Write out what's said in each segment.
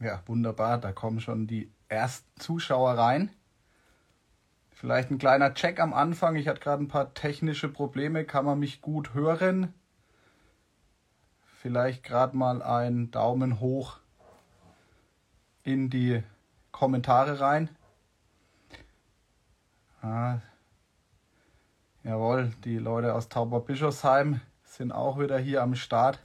Ja, wunderbar. Da kommen schon die ersten Zuschauer rein. Vielleicht ein kleiner Check am Anfang. Ich hatte gerade ein paar technische Probleme. Kann man mich gut hören? Vielleicht gerade mal ein Daumen hoch in die Kommentare rein. Ah, jawohl, die Leute aus Tauberbischofsheim sind auch wieder hier am Start.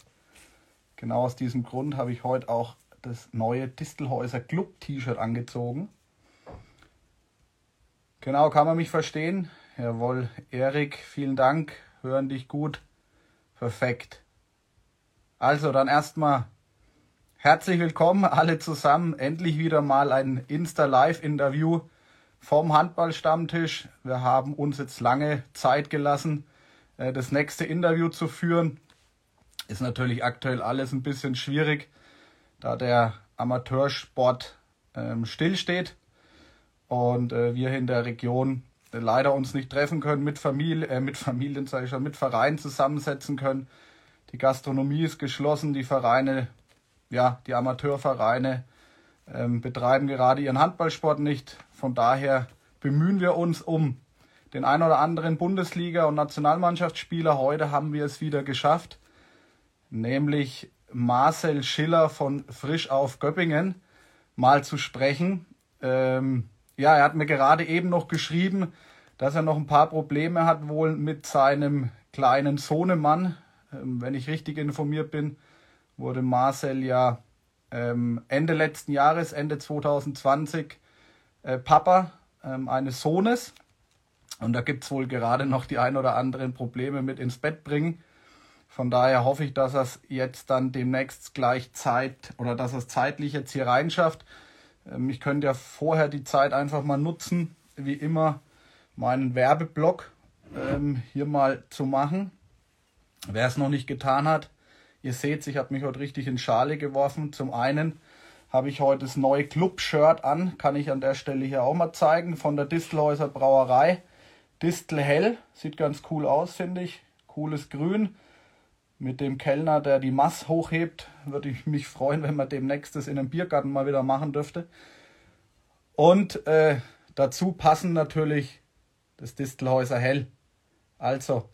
Genau aus diesem Grund habe ich heute auch das neue Distelhäuser Club T-Shirt angezogen. Genau, kann man mich verstehen? Jawohl, Erik, vielen Dank. Hören dich gut. Perfekt. Also dann erstmal herzlich willkommen alle zusammen. Endlich wieder mal ein Insta-Live-Interview vom Handballstammtisch. Wir haben uns jetzt lange Zeit gelassen, äh, das nächste Interview zu führen. Ist natürlich aktuell alles ein bisschen schwierig, da der Amateursport ähm, stillsteht und äh, wir in der Region leider uns nicht treffen können, mit Familie, äh, mit Familien, sage ich schon, mit Vereinen zusammensetzen können. Die Gastronomie ist geschlossen, die Vereine, ja, die Amateurvereine ähm, betreiben gerade ihren Handballsport nicht. Von daher bemühen wir uns um den ein oder anderen Bundesliga- und Nationalmannschaftsspieler. Heute haben wir es wieder geschafft, nämlich Marcel Schiller von Frisch auf Göppingen mal zu sprechen. Ähm, ja, er hat mir gerade eben noch geschrieben, dass er noch ein paar Probleme hat wohl mit seinem kleinen Sohnemann, ähm, wenn ich richtig informiert bin, wurde Marcel ja ähm, Ende letzten Jahres, Ende 2020, äh, Papa ähm, eines Sohnes. Und da gibt es wohl gerade noch die ein oder anderen Probleme mit ins Bett bringen. Von daher hoffe ich, dass er es jetzt dann demnächst gleich Zeit oder dass er es zeitlich jetzt hier reinschafft. ich könnte ja vorher die Zeit einfach mal nutzen, wie immer meinen Werbeblock hier mal zu machen. Wer es noch nicht getan hat, ihr seht, ich habe mich heute richtig in Schale geworfen. Zum einen habe ich heute das neue Club-Shirt an, kann ich an der Stelle hier auch mal zeigen, von der Distelhäuser Brauerei. Distel Hell, sieht ganz cool aus, finde ich. Cooles Grün. Mit dem Kellner, der die Mass hochhebt, würde ich mich freuen, wenn man demnächst das in einem Biergarten mal wieder machen dürfte. Und äh, dazu passen natürlich das Distelhäuser Hell. Also,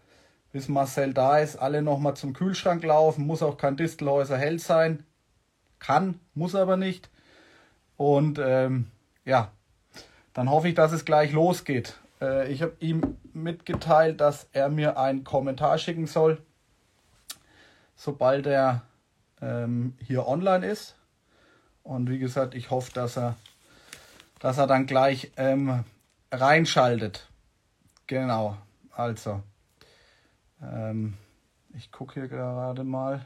bis Marcel da ist, alle nochmal zum Kühlschrank laufen. Muss auch kein Distelhäuser hell sein. Kann, muss aber nicht. Und ähm, ja, dann hoffe ich, dass es gleich losgeht. Äh, ich habe ihm mitgeteilt, dass er mir einen Kommentar schicken soll, sobald er ähm, hier online ist. Und wie gesagt, ich hoffe, dass er, dass er dann gleich ähm, reinschaltet. Genau, also. Ähm, ich gucke hier gerade mal,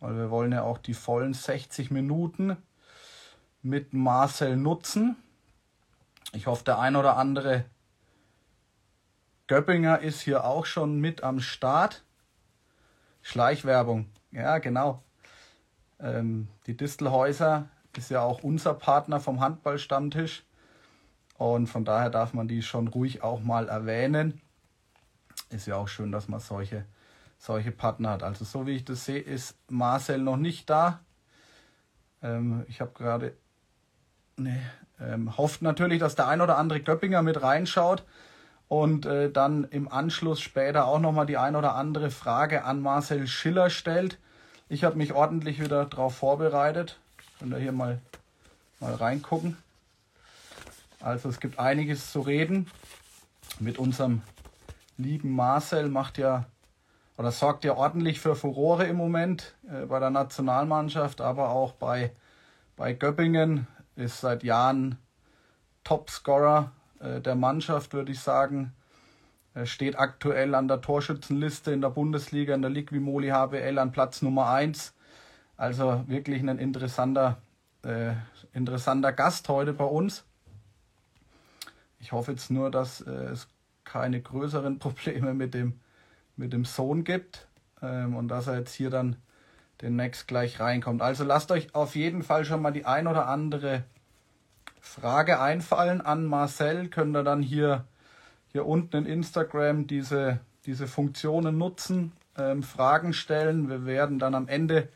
weil wir wollen ja auch die vollen 60 Minuten mit Marcel nutzen. Ich hoffe, der ein oder andere Göppinger ist hier auch schon mit am Start. Schleichwerbung, ja genau. Ähm, die Distelhäuser ist ja auch unser Partner vom Handballstammtisch. Und von daher darf man die schon ruhig auch mal erwähnen ist ja auch schön, dass man solche, solche Partner hat. Also so wie ich das sehe, ist Marcel noch nicht da. Ähm, ich habe gerade nee, ähm, hofft natürlich, dass der ein oder andere Göppinger mit reinschaut und äh, dann im Anschluss später auch nochmal die ein oder andere Frage an Marcel Schiller stellt. Ich habe mich ordentlich wieder darauf vorbereitet. Könnt ihr hier mal, mal reingucken. Also es gibt einiges zu reden mit unserem lieben Marcel macht ja oder sorgt ja ordentlich für Furore im Moment äh, bei der Nationalmannschaft, aber auch bei, bei Göppingen ist seit Jahren Topscorer der Mannschaft, würde ich sagen. Er steht aktuell an der Torschützenliste in der Bundesliga, in der Liquimoli HBL an Platz Nummer 1. Also wirklich ein interessanter, äh, interessanter Gast heute bei uns. Ich hoffe jetzt nur, dass äh, es keine größeren Probleme mit dem, mit dem Sohn gibt ähm, und dass er jetzt hier dann demnächst gleich reinkommt. Also lasst euch auf jeden Fall schon mal die ein oder andere Frage einfallen an Marcel. Könnt ihr dann hier, hier unten in Instagram diese, diese Funktionen nutzen, ähm, Fragen stellen. Wir werden dann am Ende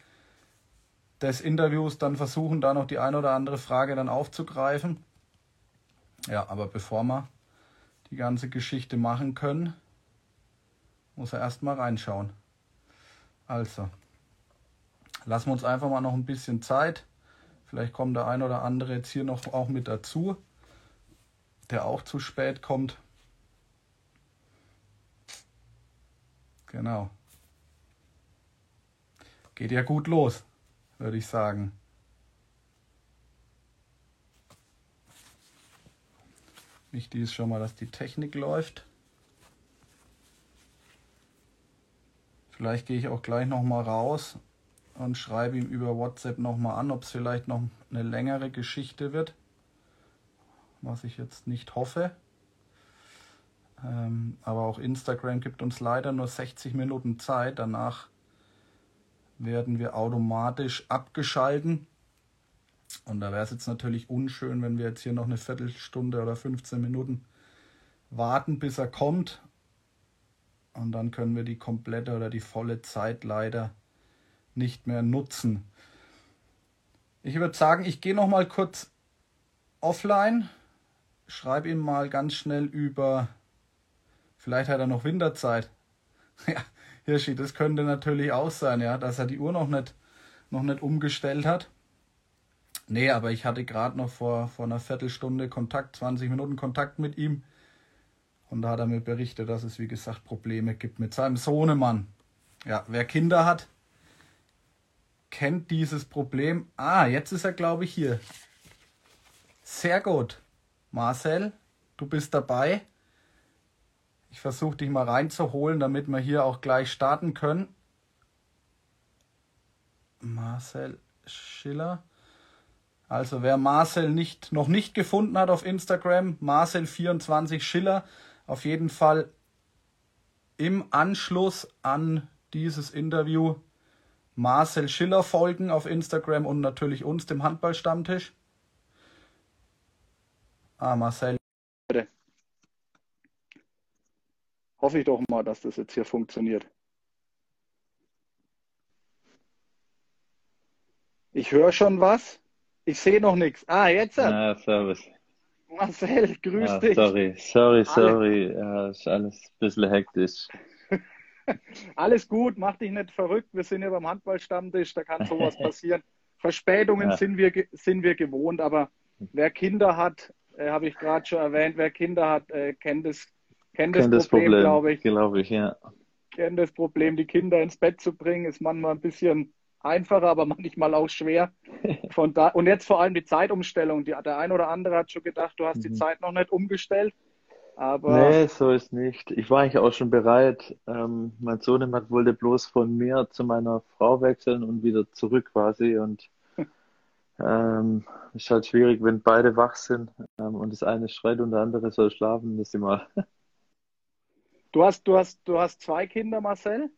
des Interviews dann versuchen, da noch die eine oder andere Frage dann aufzugreifen. Ja, aber bevor wir die ganze Geschichte machen können, muss er erstmal reinschauen. Also, lassen wir uns einfach mal noch ein bisschen Zeit. Vielleicht kommt der ein oder andere jetzt hier noch auch mit dazu, der auch zu spät kommt. Genau. Geht ja gut los, würde ich sagen. Wichtig ist schon mal, dass die Technik läuft. Vielleicht gehe ich auch gleich noch mal raus und schreibe ihm über WhatsApp noch mal an, ob es vielleicht noch eine längere Geschichte wird, was ich jetzt nicht hoffe. Ähm, aber auch Instagram gibt uns leider nur 60 Minuten Zeit. Danach werden wir automatisch abgeschalten. Und da wäre es jetzt natürlich unschön, wenn wir jetzt hier noch eine Viertelstunde oder 15 Minuten warten, bis er kommt. Und dann können wir die komplette oder die volle Zeit leider nicht mehr nutzen. Ich würde sagen, ich gehe noch mal kurz offline, schreibe ihm mal ganz schnell über, vielleicht hat er noch Winterzeit. ja, Hirschi, das könnte natürlich auch sein, ja, dass er die Uhr noch nicht, noch nicht umgestellt hat. Nee, aber ich hatte gerade noch vor, vor einer Viertelstunde Kontakt, 20 Minuten Kontakt mit ihm. Und da hat er mir berichtet, dass es, wie gesagt, Probleme gibt mit seinem Sohnemann. Ja, wer Kinder hat, kennt dieses Problem. Ah, jetzt ist er, glaube ich, hier. Sehr gut. Marcel, du bist dabei. Ich versuche dich mal reinzuholen, damit wir hier auch gleich starten können. Marcel Schiller. Also wer Marcel nicht, noch nicht gefunden hat auf Instagram, Marcel24 Schiller, auf jeden Fall im Anschluss an dieses Interview Marcel Schiller folgen auf Instagram und natürlich uns, dem Handballstammtisch. Ah, Marcel. Hoffe ich doch mal, dass das jetzt hier funktioniert. Ich höre schon was. Ich sehe noch nichts. Ah, jetzt. Ja, servus. Marcel, grüß ja, dich. Sorry, sorry, sorry. Ja, ist alles ein bisschen hektisch. Alles gut, mach dich nicht verrückt. Wir sind ja beim Handballstammtisch, da kann sowas passieren. Verspätungen ja. sind, wir, sind wir gewohnt, aber wer Kinder hat, äh, habe ich gerade schon erwähnt, wer Kinder hat, äh, kennt das, kennt das, das Problem, Problem glaube ich. Glaube ich, ja. Kennt das Problem, die Kinder ins Bett zu bringen, ist manchmal ein bisschen einfacher, aber manchmal auch schwer. Von da, und jetzt vor allem die Zeitumstellung. Die, der ein oder andere hat schon gedacht, du hast mhm. die Zeit noch nicht umgestellt. Aber nee, so ist nicht. Ich war eigentlich auch schon bereit. Ähm, mein Sohnemann wollte bloß von mir zu meiner Frau wechseln und wieder zurück quasi. Und ähm, ist halt schwierig, wenn beide wach sind ähm, und das eine schreit und der andere soll schlafen. Das immer. Du hast, du hast, du hast zwei Kinder, Marcel?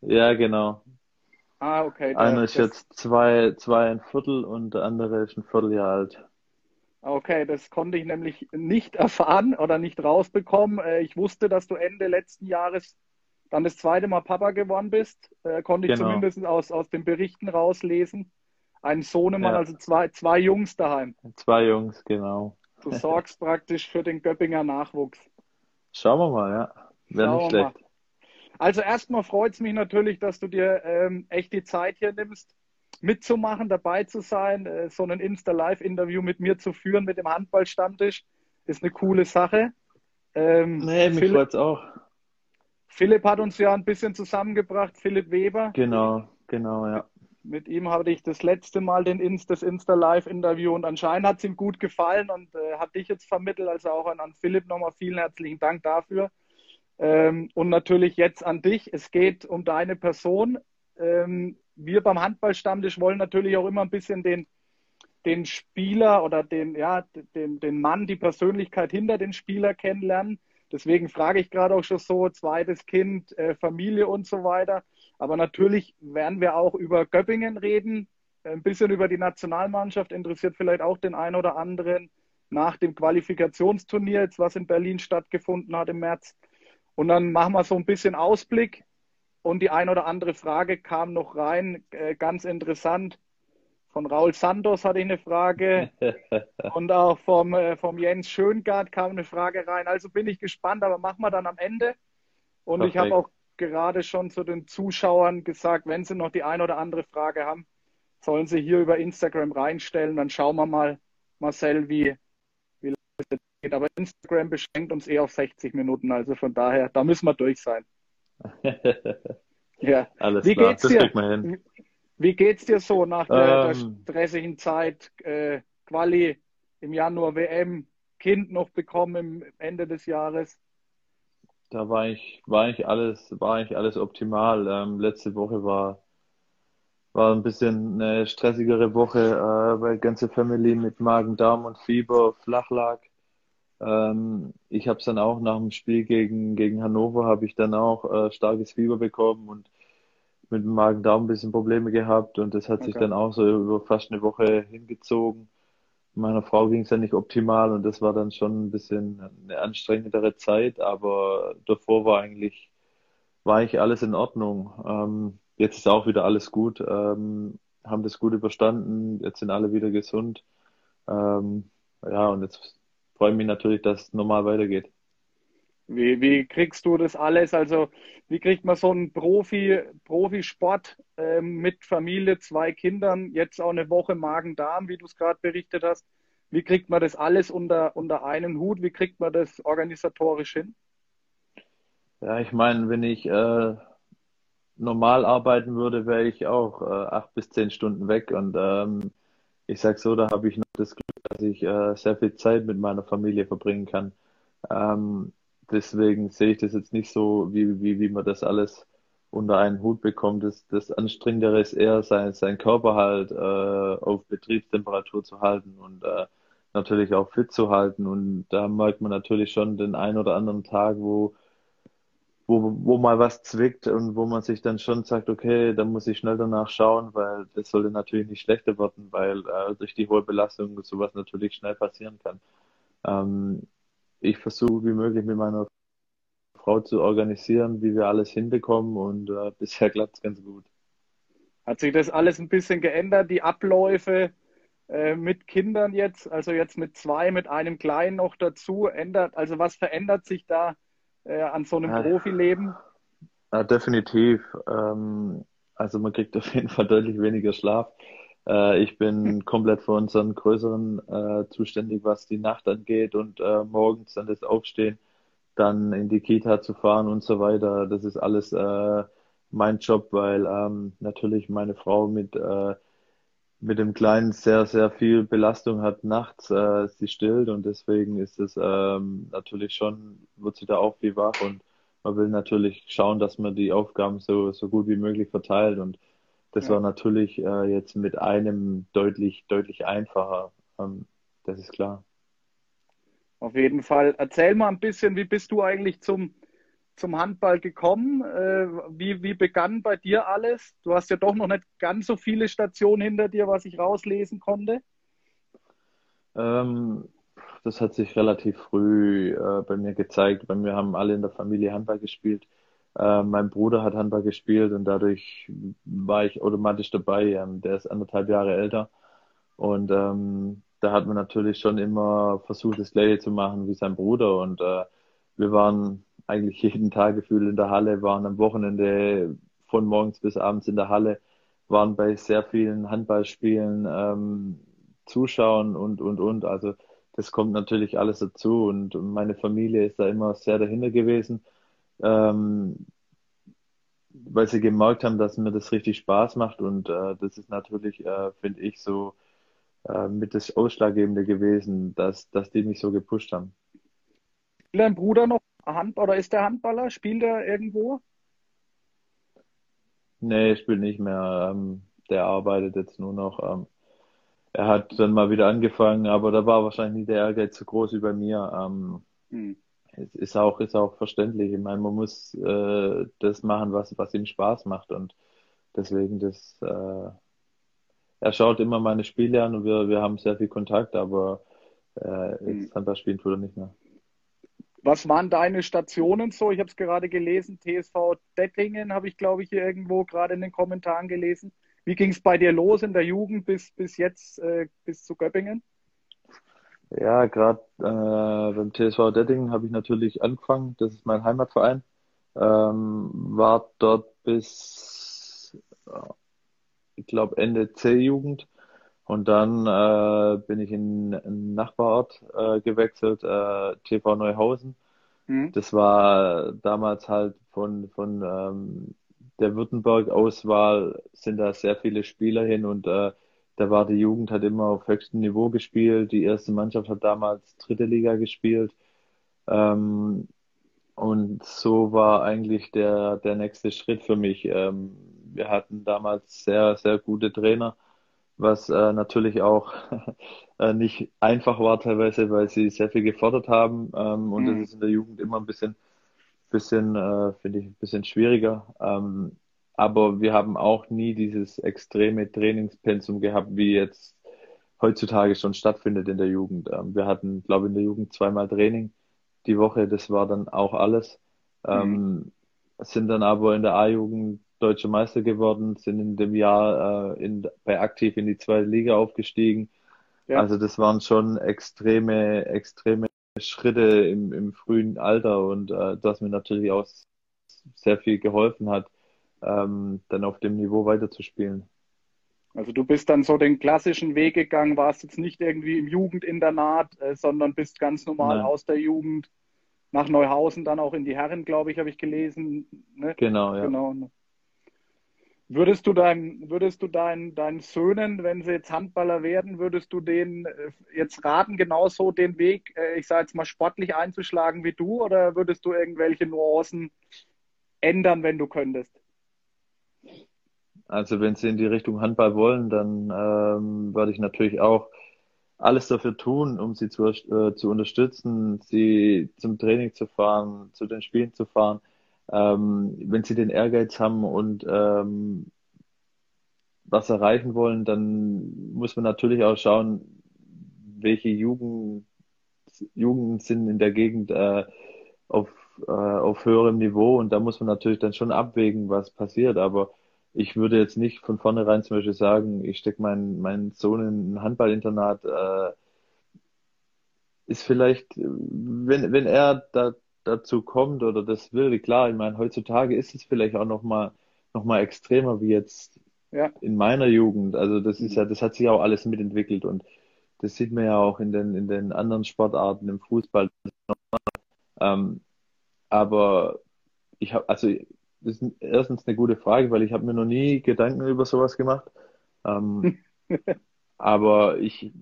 Ja, genau. Ah, okay. Einer ist jetzt zwei, zwei ein Viertel und der andere ist ein Vierteljahr alt. Okay, das konnte ich nämlich nicht erfahren oder nicht rausbekommen. Äh, ich wusste, dass du Ende letzten Jahres dann das zweite Mal Papa geworden bist. Äh, konnte ich genau. zumindest aus, aus den Berichten rauslesen. Ein Sohnemann, ja. also zwei, zwei Jungs daheim. Zwei Jungs, genau. Du sorgst praktisch für den Göppinger Nachwuchs. Schauen wir mal, ja. Wäre nicht schlecht. Mal. Also erstmal freut es mich natürlich, dass du dir ähm, echt die Zeit hier nimmst, mitzumachen, dabei zu sein, äh, so ein Insta-Live-Interview mit mir zu führen, mit dem Handballstammtisch. Ist eine coole Sache. Ähm, nee, mich freut es auch. Philipp hat uns ja ein bisschen zusammengebracht, Philipp Weber. Genau, genau, ja. Mit ihm hatte ich das letzte Mal den Insta, das Insta-Live-Interview und anscheinend hat es ihm gut gefallen und äh, hat dich jetzt vermittelt. Also auch an, an Philipp nochmal vielen herzlichen Dank dafür. Ähm, und natürlich jetzt an dich. Es geht um deine Person. Ähm, wir beim Handballstammtisch wollen natürlich auch immer ein bisschen den, den Spieler oder den, ja, den, den Mann, die Persönlichkeit hinter den Spieler kennenlernen. Deswegen frage ich gerade auch schon so, zweites Kind, äh, Familie und so weiter. Aber natürlich werden wir auch über Göppingen reden, ein bisschen über die Nationalmannschaft, interessiert vielleicht auch den einen oder anderen nach dem Qualifikationsturnier, jetzt was in Berlin stattgefunden hat im März. Und dann machen wir so ein bisschen Ausblick und die ein oder andere Frage kam noch rein, äh, ganz interessant. Von Raul Santos hatte ich eine Frage und auch vom, äh, vom Jens Schöngard kam eine Frage rein. Also bin ich gespannt, aber machen wir dann am Ende. Und Perfekt. ich habe auch gerade schon zu den Zuschauern gesagt, wenn sie noch die ein oder andere Frage haben, sollen sie hier über Instagram reinstellen. Dann schauen wir mal, Marcel, wie, wie lange es geht. Aber Instagram beschränkt uns eh auf 60 Minuten. Also von daher, da müssen wir durch sein. ja. Alles wie klar, geht's dir? Wie geht's dir so nach der, ähm, der stressigen Zeit? Äh, Quali im Januar WM, Kind noch bekommen im Ende des Jahres? Da war ich, war ich alles, war ich alles optimal. Ähm, letzte Woche war, war ein bisschen eine stressigere Woche, äh, weil ganze Family mit Magen, Darm und Fieber flach lag. Ähm, ich habe es dann auch nach dem Spiel gegen, gegen Hannover habe ich dann auch äh, starkes Fieber bekommen und mit dem Magen-Darm ein bisschen Probleme gehabt und das hat okay. sich dann auch so über fast eine Woche hingezogen. Meiner Frau ging es ja nicht optimal und das war dann schon ein bisschen eine anstrengendere Zeit, aber davor war eigentlich, war eigentlich alles in Ordnung. Ähm, jetzt ist auch wieder alles gut, ähm, haben das gut überstanden, jetzt sind alle wieder gesund. Ähm, ja, und jetzt freue ich mich natürlich, dass es normal weitergeht. Wie, wie kriegst du das alles? Also, wie kriegt man so einen Profi, Profisport ähm, mit Familie, zwei Kindern, jetzt auch eine Woche Magen-Darm, wie du es gerade berichtet hast? Wie kriegt man das alles unter, unter einen Hut? Wie kriegt man das organisatorisch hin? Ja, ich meine, wenn ich äh, normal arbeiten würde, wäre ich auch äh, acht bis zehn Stunden weg. Und ähm, ich sage so, da habe ich noch ich äh, sehr viel Zeit mit meiner Familie verbringen kann. Ähm, deswegen sehe ich das jetzt nicht so, wie, wie, wie man das alles unter einen Hut bekommt. Das, das Anstrengendere ist eher, sein, sein Körper halt äh, auf Betriebstemperatur zu halten und äh, natürlich auch fit zu halten. Und da merkt man natürlich schon den einen oder anderen Tag, wo, wo, wo mal was zwickt und wo man sich dann schon sagt, okay, da muss ich schnell danach schauen, weil das sollte natürlich nicht schlechter werden, weil äh, durch die hohe Belastung sowas natürlich schnell passieren kann. Ähm, ich versuche wie möglich mit meiner Frau zu organisieren, wie wir alles hinbekommen und äh, bisher klappt es ganz gut. Hat sich das alles ein bisschen geändert, die Abläufe äh, mit Kindern jetzt, also jetzt mit zwei, mit einem Kleinen noch dazu, ändert, also was verändert sich da äh, an so einem ja, Profileben? Ja, definitiv. Ähm, also man kriegt auf jeden Fall deutlich weniger Schlaf. Äh, ich bin komplett für unseren Größeren äh, zuständig, was die Nacht angeht und äh, morgens dann das Aufstehen, dann in die Kita zu fahren und so weiter. Das ist alles äh, mein Job, weil ähm, natürlich meine Frau mit äh, mit dem Kleinen sehr, sehr viel Belastung hat nachts, äh, sie stillt und deswegen ist es ähm, natürlich schon, wird sie da auch viel wach und man will natürlich schauen, dass man die Aufgaben so, so gut wie möglich verteilt und das ja. war natürlich äh, jetzt mit einem deutlich, deutlich einfacher. Ähm, das ist klar. Auf jeden Fall. Erzähl mal ein bisschen, wie bist du eigentlich zum, zum Handball gekommen? Äh, wie, wie begann bei dir alles? Du hast ja doch noch nicht ganz so viele Stationen hinter dir, was ich rauslesen konnte. Ähm, das hat sich relativ früh äh, bei mir gezeigt. Bei mir haben alle in der Familie Handball gespielt. Äh, mein Bruder hat Handball gespielt und dadurch war ich automatisch dabei. Ähm, der ist anderthalb Jahre älter. Und ähm, da hat man natürlich schon immer versucht, das Gleiche zu machen wie sein Bruder. Und äh, wir waren eigentlich jeden Tag gefühlt in der Halle, waren am Wochenende von morgens bis abends in der Halle, waren bei sehr vielen Handballspielen ähm, zuschauen und, und, und. Also das kommt natürlich alles dazu. Und meine Familie ist da immer sehr dahinter gewesen ähm, weil sie gemerkt haben, dass mir das richtig Spaß macht und äh, das ist natürlich, äh, finde ich, so äh, mit das Ausschlaggebende gewesen, dass, dass die mich so gepusht haben. Spielt dein Bruder noch Handball oder ist der Handballer? Spielt er irgendwo? Nee, spielt nicht mehr. Ähm, der arbeitet jetzt nur noch. Ähm, er hat dann mal wieder angefangen, aber da war wahrscheinlich nicht der Ehrgeiz so groß wie bei mir. Ähm, hm es ist auch, ist auch verständlich. Ich meine, man muss äh, das machen, was, was ihm Spaß macht. Und deswegen, das, äh, er schaut immer meine Spiele an und wir, wir haben sehr viel Kontakt, aber äh, jetzt mhm. Handball spielen tut er nicht mehr. Was waren deine Stationen so? Ich habe es gerade gelesen, TSV Dettingen habe ich, glaube ich, hier irgendwo gerade in den Kommentaren gelesen. Wie ging es bei dir los in der Jugend bis, bis jetzt, äh, bis zu Göppingen? Ja, gerade äh, beim TSV Dettingen habe ich natürlich angefangen. Das ist mein Heimatverein. Ähm, war dort bis, ich glaube, Ende C-Jugend. Und dann äh, bin ich in einen Nachbarort äh, gewechselt, äh, TV Neuhausen. Mhm. Das war damals halt von, von ähm, der Württemberg-Auswahl sind da sehr viele Spieler hin und äh, da war die Jugend hat immer auf höchstem Niveau gespielt. Die erste Mannschaft hat damals dritte Liga gespielt. Ähm, und so war eigentlich der, der nächste Schritt für mich. Ähm, wir hatten damals sehr, sehr gute Trainer, was äh, natürlich auch äh, nicht einfach war teilweise, weil sie sehr viel gefordert haben. Ähm, und mhm. das ist in der Jugend immer ein bisschen, bisschen äh, finde ich, ein bisschen schwieriger. Ähm, aber wir haben auch nie dieses extreme Trainingspensum gehabt, wie jetzt heutzutage schon stattfindet in der Jugend. Ähm, wir hatten, glaube ich, in der Jugend zweimal Training die Woche, das war dann auch alles. Ähm, mhm. Sind dann aber in der A-Jugend deutsche Meister geworden, sind in dem Jahr äh, in, bei aktiv in die zweite Liga aufgestiegen. Ja. Also das waren schon extreme, extreme Schritte im, im frühen Alter und äh, das mir natürlich auch sehr viel geholfen hat, ähm, dann auf dem Niveau weiterzuspielen. Also du bist dann so den klassischen Weg gegangen, warst jetzt nicht irgendwie im Jugendinternat, äh, sondern bist ganz normal Nein. aus der Jugend nach Neuhausen, dann auch in die Herren, glaube ich, habe ich gelesen. Ne? Genau, ja. Genau. Würdest du deinen, würdest du deinen, deinen Söhnen, wenn sie jetzt Handballer werden, würdest du denen äh, jetzt raten, genauso den Weg, äh, ich sage jetzt mal sportlich einzuschlagen wie du, oder würdest du irgendwelche Nuancen ändern, wenn du könntest? Also wenn sie in die Richtung Handball wollen, dann ähm, würde ich natürlich auch alles dafür tun, um sie zu, äh, zu unterstützen, sie zum Training zu fahren, zu den Spielen zu fahren. Ähm, wenn sie den Ehrgeiz haben und ähm, was erreichen wollen, dann muss man natürlich auch schauen, welche Jugend, Jugend sind in der Gegend äh, auf, äh, auf höherem Niveau und da muss man natürlich dann schon abwägen, was passiert. Aber ich würde jetzt nicht von vornherein zum Beispiel sagen, ich stecke meinen, meinen Sohn in ein Handballinternat. Äh, ist vielleicht, wenn, wenn er da, dazu kommt oder das will, klar, ich meine, heutzutage ist es vielleicht auch nochmal noch mal extremer wie jetzt ja. in meiner Jugend. Also das ist ja, das hat sich auch alles mitentwickelt und das sieht man ja auch in den, in den anderen Sportarten, im Fußball. Ähm, aber ich habe, also das ist erstens eine gute Frage, weil ich habe mir noch nie Gedanken über sowas gemacht. Ähm, aber ich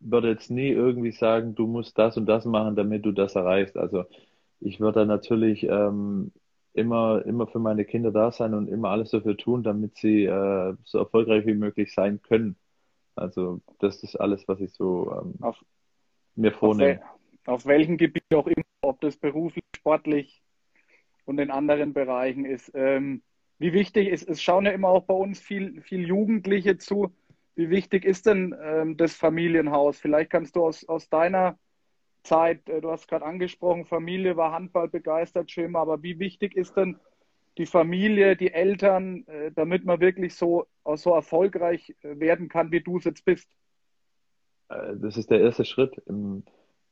würde jetzt nie irgendwie sagen, du musst das und das machen, damit du das erreichst. Also ich würde natürlich ähm, immer, immer für meine Kinder da sein und immer alles dafür tun, damit sie äh, so erfolgreich wie möglich sein können. Also das ist alles, was ich so ähm, auf, mir vornehme. Auf, auf welchem Gebiet auch immer, ob das beruflich, sportlich, und in anderen Bereichen ist. Ähm, wie wichtig ist, es schauen ja immer auch bei uns viel, viel Jugendliche zu. Wie wichtig ist denn ähm, das Familienhaus? Vielleicht kannst du aus, aus deiner Zeit, äh, du hast gerade angesprochen, Familie war Handball begeistert, Schimmer, aber wie wichtig ist denn die Familie, die Eltern, äh, damit man wirklich so, so erfolgreich äh, werden kann, wie du es jetzt bist? Das ist der erste Schritt.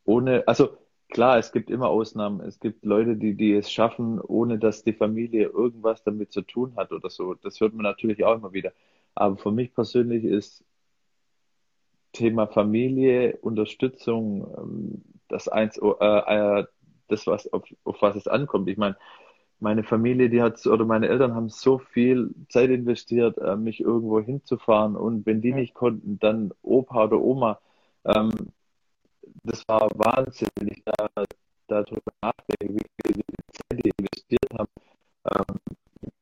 Ohne, also Klar, es gibt immer Ausnahmen. Es gibt Leute, die, die es schaffen, ohne dass die Familie irgendwas damit zu tun hat oder so. Das hört man natürlich auch immer wieder. Aber für mich persönlich ist Thema Familie, Unterstützung, ähm, das eins, äh, äh, das was auf, auf was es ankommt. Ich meine, meine Familie, die hat oder meine Eltern haben so viel Zeit investiert, äh, mich irgendwo hinzufahren und wenn die nicht konnten, dann Opa oder Oma. Ähm, das war Wahnsinn, wenn ich da darüber nachdenke, wie viel Zeit die investiert haben. Ähm,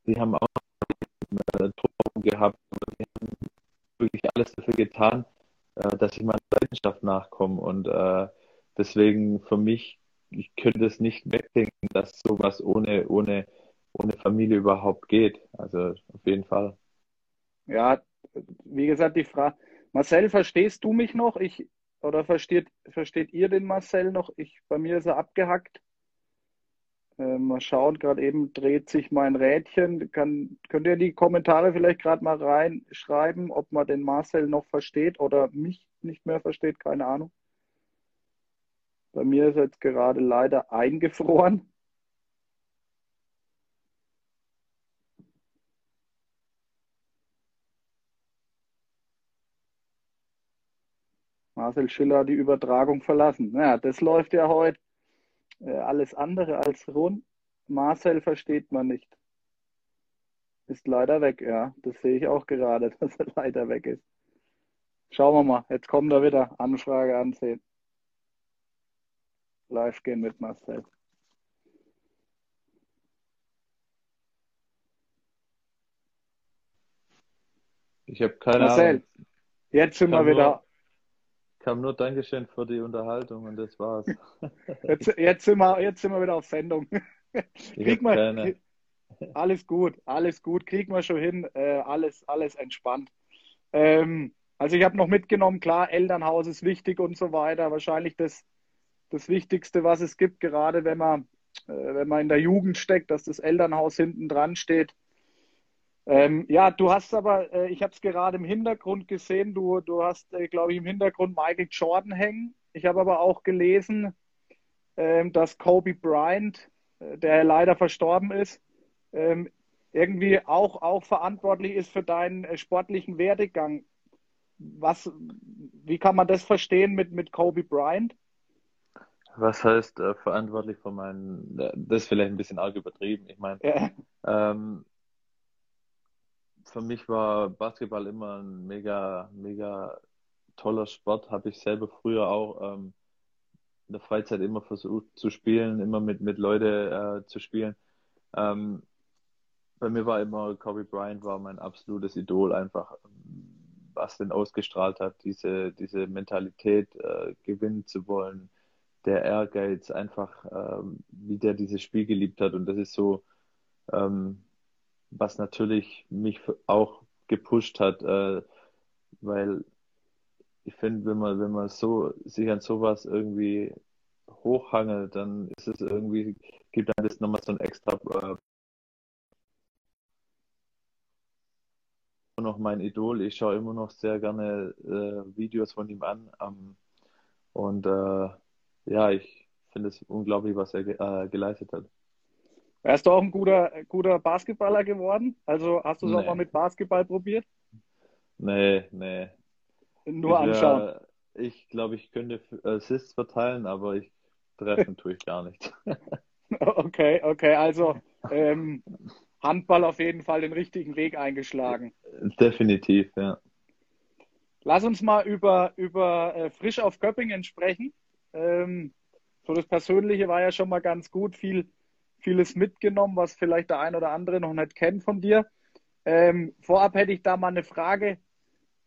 die haben auch eine Truppe gehabt, die haben wirklich alles dafür getan, äh, dass ich meiner Leidenschaft nachkomme. Und äh, deswegen für mich, ich könnte es nicht wegdenken, dass sowas ohne, ohne, ohne Familie überhaupt geht. Also auf jeden Fall. Ja, wie gesagt, die Frage. Marcel, verstehst du mich noch? Ich, oder versteht, versteht ihr den Marcel noch? Ich, bei mir ist er abgehackt. Äh, mal schauen, gerade eben dreht sich mein Rädchen. Kann, könnt ihr in die Kommentare vielleicht gerade mal reinschreiben, ob man den Marcel noch versteht oder mich nicht mehr versteht? Keine Ahnung. Bei mir ist jetzt gerade leider eingefroren. Marcel Schiller hat die Übertragung verlassen. Naja, das läuft ja heute äh, alles andere als rund. Marcel versteht man nicht. Ist leider weg, ja. Das sehe ich auch gerade, dass er leider weg ist. Schauen wir mal. Jetzt kommt er wieder. Anfrage ansehen. Live gehen mit Marcel. Ich habe keine Marcel, Ahnung. jetzt sind wir wieder kam nur Dankeschön für die Unterhaltung und das war's. Jetzt, jetzt, sind, wir, jetzt sind wir wieder auf Sendung. Krieg mal, alles gut, alles gut, kriegen wir schon hin, äh, alles, alles entspannt. Ähm, also ich habe noch mitgenommen, klar, Elternhaus ist wichtig und so weiter. Wahrscheinlich das, das Wichtigste, was es gibt, gerade wenn man, äh, wenn man in der Jugend steckt, dass das Elternhaus hinten dran steht. Ähm, ja, du hast aber, äh, ich habe es gerade im Hintergrund gesehen, du, du hast, äh, glaube ich, im Hintergrund Michael Jordan hängen. Ich habe aber auch gelesen, ähm, dass Kobe Bryant, äh, der leider verstorben ist, ähm, irgendwie auch, auch verantwortlich ist für deinen äh, sportlichen Werdegang. Was, wie kann man das verstehen mit, mit Kobe Bryant? Was heißt äh, verantwortlich für meinen, äh, das ist vielleicht ein bisschen arg übertrieben. Ich meine, ja. ähm, für mich war Basketball immer ein mega, mega toller Sport. Habe ich selber früher auch ähm, in der Freizeit immer versucht zu spielen, immer mit, mit Leute äh, zu spielen. Ähm, bei mir war immer Kobe Bryant war mein absolutes Idol, einfach was denn ausgestrahlt hat, diese, diese Mentalität äh, gewinnen zu wollen, der Ehrgeiz, einfach ähm, wie der dieses Spiel geliebt hat. Und das ist so, ähm, was natürlich mich auch gepusht hat, äh, weil ich finde, wenn man, wenn man so, sich an sowas irgendwie hochhangelt, dann ist es irgendwie, gibt einem das nochmal so ein extra, äh, noch mein Idol. Ich schaue immer noch sehr gerne äh, Videos von ihm an. Ähm, und äh, ja, ich finde es unglaublich, was er ge äh, geleistet hat. Wärst du auch ein guter, guter Basketballer geworden? Also hast du es nee. auch mal mit Basketball probiert? Nee, nee. Nur ich, anschauen. Äh, ich glaube, ich könnte Assists verteilen, aber ich treffen tue ich gar nicht. okay, okay. Also ähm, Handball auf jeden Fall den richtigen Weg eingeschlagen. Definitiv, ja. Lass uns mal über, über äh, Frisch auf Göppingen sprechen. Ähm, so das Persönliche war ja schon mal ganz gut. Viel vieles mitgenommen, was vielleicht der ein oder andere noch nicht kennt von dir. Ähm, vorab hätte ich da mal eine Frage,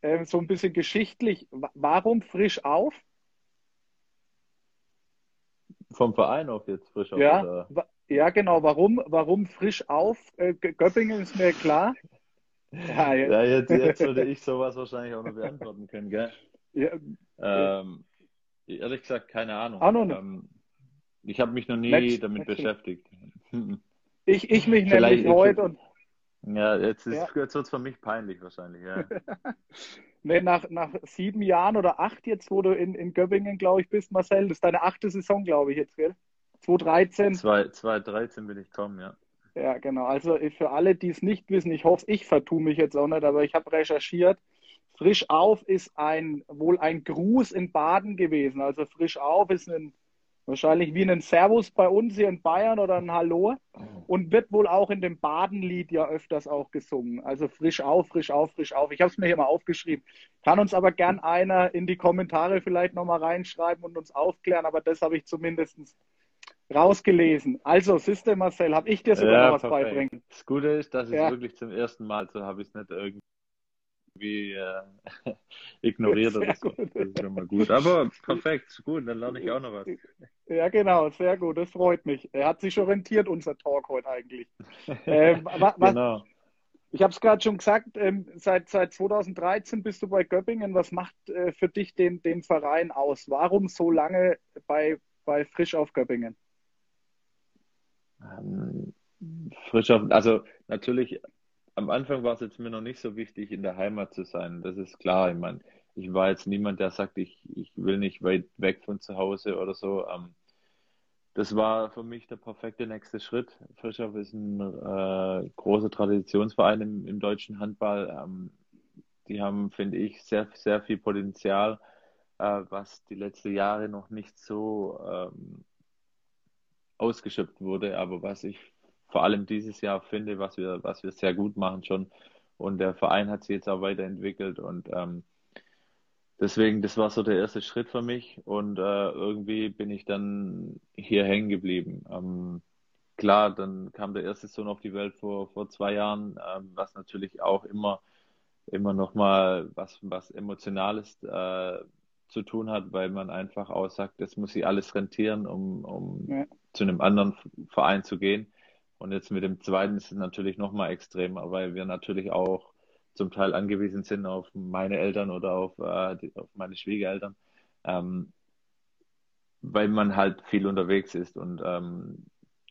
äh, so ein bisschen geschichtlich. Warum frisch auf? Vom Verein auf jetzt frisch auf? Ja, ja genau. Warum, warum frisch auf? Äh, Göppingen ist mir klar. Ja, jetzt. ja jetzt, jetzt, würde ich sowas wahrscheinlich auch noch beantworten können, gell? Ja, ähm, ehrlich gesagt, keine Ahnung. Nicht. Ähm, ich habe mich noch nie Match, damit Match. beschäftigt. Ich, ich mich Vielleicht, nämlich heute und. Ja, jetzt, ja. jetzt wird es für mich peinlich wahrscheinlich, ja. nee, nach, nach sieben Jahren oder acht jetzt, wo du in, in Göppingen, glaube ich, bist, Marcel, das ist deine achte Saison, glaube ich, jetzt, gell? 2013. 2013 bin ich gekommen, ja. Ja, genau. Also für alle, die es nicht wissen, ich hoffe, ich vertue mich jetzt auch nicht, aber ich habe recherchiert. Frisch auf ist ein wohl ein Gruß in Baden gewesen. Also frisch auf ist ein Wahrscheinlich wie ein Servus bei uns hier in Bayern oder ein Hallo. Und wird wohl auch in dem Badenlied ja öfters auch gesungen. Also frisch auf, frisch auf, frisch auf. Ich habe es mir hier mal aufgeschrieben. Kann uns aber gern einer in die Kommentare vielleicht nochmal reinschreiben und uns aufklären. Aber das habe ich zumindest rausgelesen. Also, System Marcel, habe ich dir sogar ja, was perfekt. beibringen. Das Gute ist, dass ich ja. wirklich zum ersten Mal, so habe ich es nicht irgendwie irgendwie äh, ignoriert oder so. Das ist schon mal gut. Aber perfekt, gut, dann lerne ich auch noch was. Ja, genau, sehr gut, das freut mich. Er hat sich orientiert, unser Talk heute eigentlich. ähm, was, genau. Ich habe es gerade schon gesagt, ähm, seit, seit 2013 bist du bei Göppingen. Was macht äh, für dich den, den Verein aus? Warum so lange bei, bei Frisch auf Göppingen? Ähm, frisch auf, also natürlich, am Anfang war es jetzt mir noch nicht so wichtig, in der Heimat zu sein. Das ist klar. Ich meine, ich war jetzt niemand, der sagt, ich, ich will nicht weit weg von zu Hause oder so. Ähm, das war für mich der perfekte nächste Schritt. Frischhoff ist ein äh, großer Traditionsverein im, im deutschen Handball. Ähm, die haben, finde ich, sehr, sehr viel Potenzial, äh, was die letzten Jahre noch nicht so ähm, ausgeschöpft wurde, aber was ich vor allem dieses Jahr finde, was wir, was wir sehr gut machen schon. Und der Verein hat sich jetzt auch weiterentwickelt und ähm, deswegen, das war so der erste Schritt für mich und äh, irgendwie bin ich dann hier hängen geblieben. Ähm, klar, dann kam der erste Sohn auf die Welt vor, vor zwei Jahren, ähm, was natürlich auch immer, immer nochmal was, was Emotionales äh, zu tun hat, weil man einfach auch sagt, das muss sich alles rentieren, um, um ja. zu einem anderen Verein zu gehen. Und jetzt mit dem zweiten ist es natürlich nochmal extremer, weil wir natürlich auch zum Teil angewiesen sind auf meine Eltern oder auf, äh, die, auf meine Schwiegereltern, ähm, weil man halt viel unterwegs ist. Und ähm,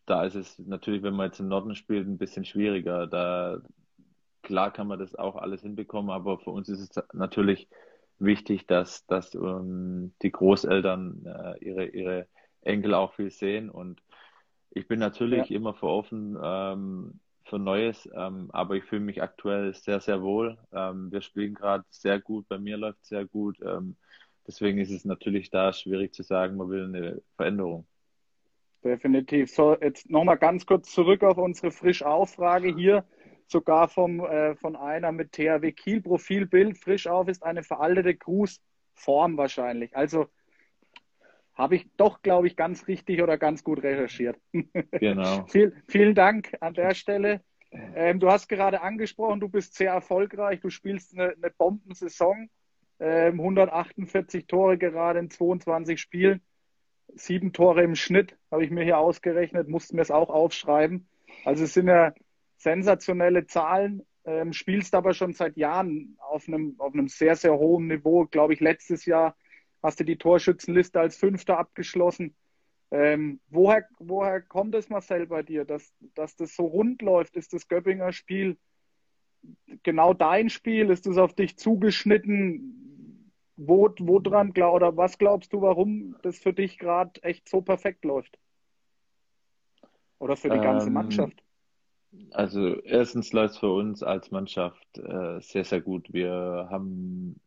da ist es natürlich, wenn man jetzt im Norden spielt, ein bisschen schwieriger. Da klar kann man das auch alles hinbekommen, aber für uns ist es natürlich wichtig, dass, dass ähm, die Großeltern äh, ihre, ihre Enkel auch viel sehen. Und ich bin natürlich ja. immer für offen, ähm, für Neues, ähm, aber ich fühle mich aktuell sehr, sehr wohl. Ähm, wir spielen gerade sehr gut, bei mir läuft sehr gut. Ähm, deswegen ist es natürlich da schwierig zu sagen, man will eine Veränderung. Definitiv. So, jetzt nochmal ganz kurz zurück auf unsere frisch Auffrage hier, sogar vom, äh, von einer mit THW Kiel Profilbild. Frisch auf ist eine veraltete Grußform wahrscheinlich. Also habe ich doch, glaube ich, ganz richtig oder ganz gut recherchiert. Genau. Viel, vielen Dank an der Stelle. Ähm, du hast gerade angesprochen, du bist sehr erfolgreich, du spielst eine, eine Bombensaison, ähm, 148 Tore gerade in 22 Spielen, sieben Tore im Schnitt, habe ich mir hier ausgerechnet, mussten mir es auch aufschreiben. Also es sind ja sensationelle Zahlen, ähm, spielst aber schon seit Jahren auf einem, auf einem sehr, sehr hohen Niveau, glaube ich, letztes Jahr hast du die Torschützenliste als Fünfter abgeschlossen. Ähm, woher, woher kommt es, Marcel, bei dir, dass, dass das so rund läuft? Ist das Göppinger Spiel genau dein Spiel? Ist es auf dich zugeschnitten? Wo, wo dran, oder was glaubst du, warum das für dich gerade echt so perfekt läuft? Oder für die ganze ähm, Mannschaft? Also erstens läuft es für uns als Mannschaft äh, sehr, sehr gut. Wir haben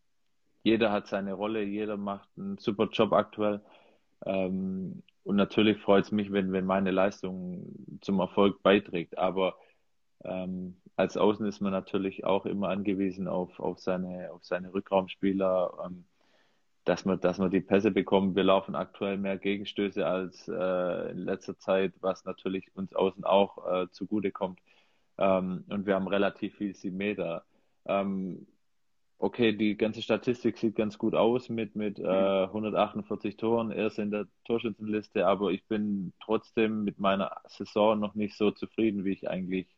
jeder hat seine Rolle, jeder macht einen super Job aktuell. Ähm, und natürlich freut es mich, wenn, wenn meine Leistung zum Erfolg beiträgt. Aber ähm, als Außen ist man natürlich auch immer angewiesen auf, auf, seine, auf seine Rückraumspieler, ähm, dass, man, dass man die Pässe bekommt. Wir laufen aktuell mehr Gegenstöße als äh, in letzter Zeit, was natürlich uns außen auch äh, zugute kommt. Ähm, und wir haben relativ viel Meter. Ähm, okay, die ganze Statistik sieht ganz gut aus mit, mit äh, 148 Toren, erst in der Torschützenliste, aber ich bin trotzdem mit meiner Saison noch nicht so zufrieden, wie ich eigentlich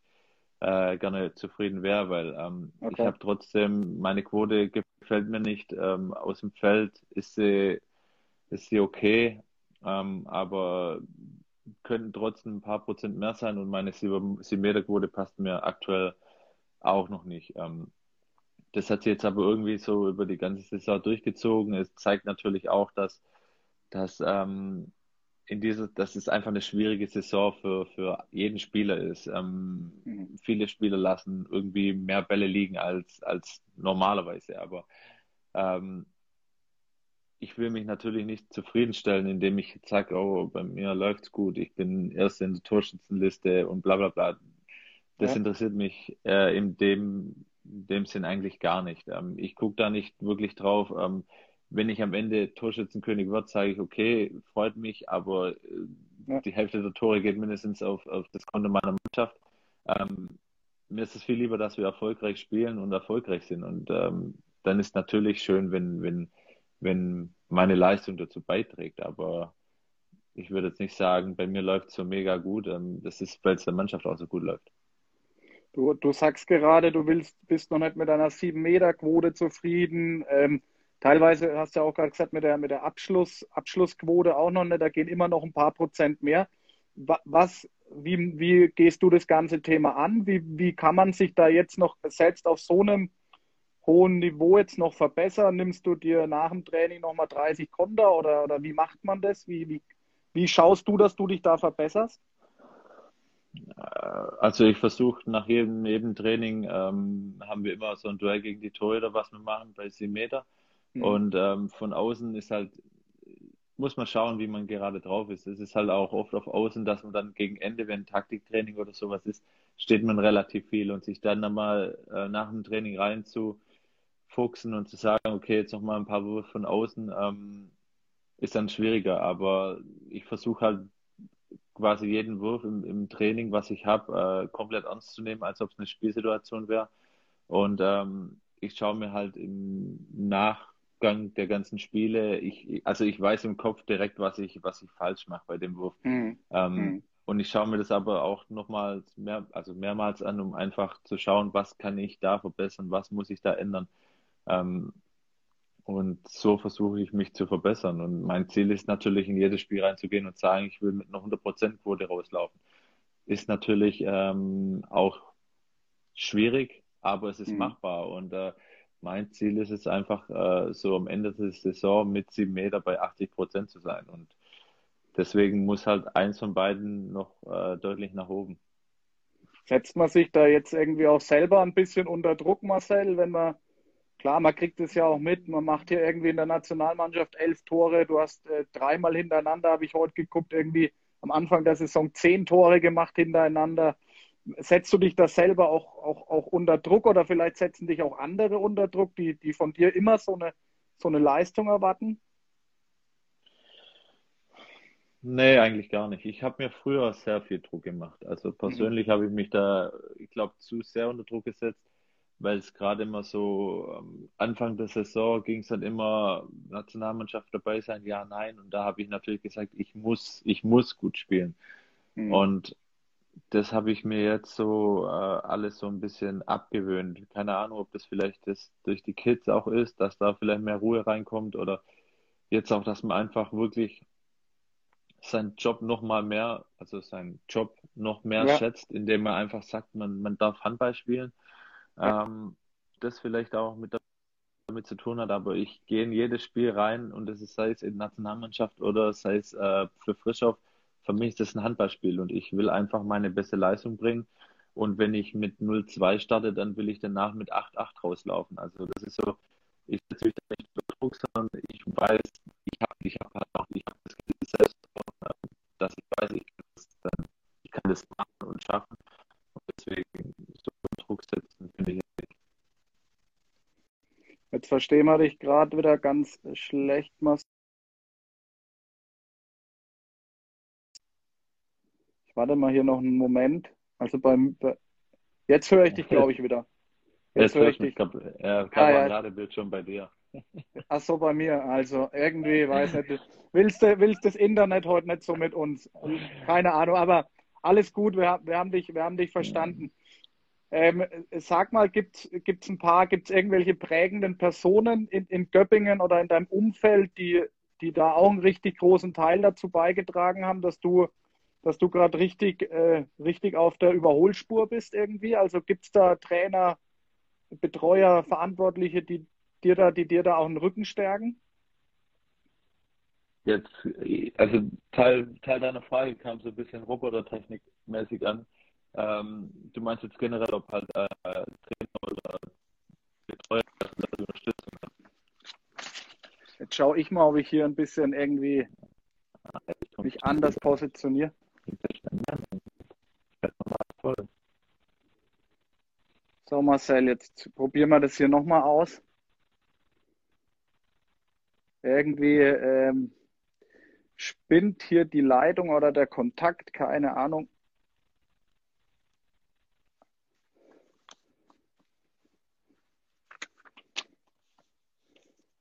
äh, gerne zufrieden wäre, weil ähm, okay. ich habe trotzdem, meine Quote gefällt mir nicht. Ähm, aus dem Feld ist sie, ist sie okay, ähm, aber könnten trotzdem ein paar Prozent mehr sein und meine 7-Meter-Quote passt mir aktuell auch noch nicht. Ähm, das hat sich jetzt aber irgendwie so über die ganze Saison durchgezogen. Es zeigt natürlich auch, dass, dass ähm, in dieser, dass es einfach eine schwierige Saison für, für jeden Spieler ist. Ähm, mhm. Viele Spieler lassen irgendwie mehr Bälle liegen als, als normalerweise. Aber ähm, ich will mich natürlich nicht zufriedenstellen, indem ich sage, oh, bei mir läuft's gut, ich bin erst in der Torschützenliste und bla bla bla. Das ja. interessiert mich äh, in dem in dem Sinn eigentlich gar nicht. Ähm, ich gucke da nicht wirklich drauf. Ähm, wenn ich am Ende Torschützenkönig wird, sage ich, okay, freut mich, aber äh, ja. die Hälfte der Tore geht mindestens auf, auf das Konto meiner Mannschaft. Ähm, mir ist es viel lieber, dass wir erfolgreich spielen und erfolgreich sind. Und ähm, dann ist natürlich schön, wenn, wenn, wenn meine Leistung dazu beiträgt. Aber ich würde jetzt nicht sagen, bei mir läuft es so mega gut. Ähm, das ist, weil es der Mannschaft auch so gut läuft. Du, du sagst gerade, du willst, bist noch nicht mit einer 7-Meter-Quote zufrieden. Ähm, teilweise hast du ja auch gerade gesagt, mit der, mit der Abschluss, Abschlussquote auch noch nicht, da gehen immer noch ein paar Prozent mehr. Was, wie, wie gehst du das ganze Thema an? Wie, wie kann man sich da jetzt noch selbst auf so einem hohen Niveau jetzt noch verbessern? Nimmst du dir nach dem Training nochmal 30 Konter oder, oder wie macht man das? Wie, wie, wie schaust du, dass du dich da verbesserst? Also ich versuche nach jedem, jedem Training ähm, haben wir immer so ein Duell gegen die Torhüter, was wir machen bei 7 Meter. Mhm. Und ähm, von außen ist halt, muss man schauen, wie man gerade drauf ist. Es ist halt auch oft auf Außen, dass man dann gegen Ende, wenn Taktiktraining oder sowas ist, steht man relativ viel und sich dann einmal äh, nach dem Training rein zu fuchsen und zu sagen, okay, jetzt nochmal ein paar Würfe von außen, ähm, ist dann schwieriger. Aber ich versuche halt quasi jeden Wurf im, im Training, was ich habe, äh, komplett ernst zu nehmen, als ob es eine Spielsituation wäre. Und ähm, ich schaue mir halt im Nachgang der ganzen Spiele, ich, also ich weiß im Kopf direkt, was ich, was ich falsch mache bei dem Wurf. Mhm. Ähm, mhm. Und ich schaue mir das aber auch nochmals mehr, also mehrmals an, um einfach zu schauen, was kann ich da verbessern, was muss ich da ändern. Ähm, und so versuche ich mich zu verbessern. Und mein Ziel ist natürlich, in jedes Spiel reinzugehen und sagen, ich will mit einer 100%-Quote rauslaufen. Ist natürlich ähm, auch schwierig, aber es ist mhm. machbar. Und äh, mein Ziel ist es einfach, äh, so am Ende der Saison mit sieben Meter bei 80 Prozent zu sein. Und deswegen muss halt eins von beiden noch äh, deutlich nach oben. Setzt man sich da jetzt irgendwie auch selber ein bisschen unter Druck, Marcel, wenn man klar, man kriegt es ja auch mit. Man macht hier irgendwie in der Nationalmannschaft elf Tore. Du hast äh, dreimal hintereinander, habe ich heute geguckt, irgendwie am Anfang der Saison zehn Tore gemacht hintereinander. Setzt du dich da selber auch, auch, auch unter Druck oder vielleicht setzen dich auch andere unter Druck, die, die von dir immer so eine, so eine Leistung erwarten? Nee, eigentlich gar nicht. Ich habe mir früher sehr viel Druck gemacht. Also persönlich mhm. habe ich mich da, ich glaube, zu sehr unter Druck gesetzt weil es gerade immer so ähm, Anfang der Saison ging es dann immer Nationalmannschaft dabei sein, ja, nein. Und da habe ich natürlich gesagt, ich muss, ich muss gut spielen. Mhm. Und das habe ich mir jetzt so äh, alles so ein bisschen abgewöhnt. Keine Ahnung, ob das vielleicht das durch die Kids auch ist, dass da vielleicht mehr Ruhe reinkommt oder jetzt auch, dass man einfach wirklich seinen Job noch mal mehr, also seinen Job noch mehr ja. schätzt, indem man einfach sagt, man, man darf Handball spielen ähm, das vielleicht auch mit damit zu tun hat, aber ich gehe in jedes Spiel rein und das ist, sei es in Nationalmannschaft oder sei es äh, für Frischhoff, für mich ist das ein Handballspiel und ich will einfach meine beste Leistung bringen. Und wenn ich mit 0-2 starte, dann will ich danach mit 8-8 rauslaufen. Also das ist so, ich setze mich da nicht unter Druck, sondern ich weiß, ich habe ich hab halt auch, ich habe das Gefühl selbst, dass ich weiß, ich kann das, ich kann das machen und schaffen. Und deswegen so Druck setzen, finde ich nicht. Jetzt verstehen wir dich gerade wieder ganz schlecht. Ich warte mal hier noch einen Moment. Also beim jetzt höre ich dich, glaube ich, wieder. Jetzt, jetzt höre ich dich. Kap ja, kam ah, ja. gerade Bildschirm bei dir. Ach so, bei mir. Also irgendwie, weiß nicht, willst du willst das Internet heute nicht so mit uns? Keine Ahnung, aber alles gut, wir, wir, haben, dich, wir haben dich verstanden. Ähm, sag mal, gibt es ein paar, gibt es irgendwelche prägenden Personen in, in Göppingen oder in deinem Umfeld, die, die da auch einen richtig großen Teil dazu beigetragen haben, dass du, dass du gerade richtig, äh, richtig auf der Überholspur bist irgendwie? Also gibt es da Trainer, Betreuer, Verantwortliche, die dir da, die dir da auch den Rücken stärken? Jetzt, also Teil, Teil deiner Frage kam so ein bisschen robotertechnikmäßig an. Ähm, du meinst jetzt generell, ob halt äh, Trainer oder Betreuer das Unterstützung hat. Jetzt schaue ich mal, ob ich hier ein bisschen irgendwie mich anders positioniere. So Marcel, jetzt probieren wir das hier nochmal aus. Irgendwie ähm, spinnt hier die Leitung oder der Kontakt, keine Ahnung.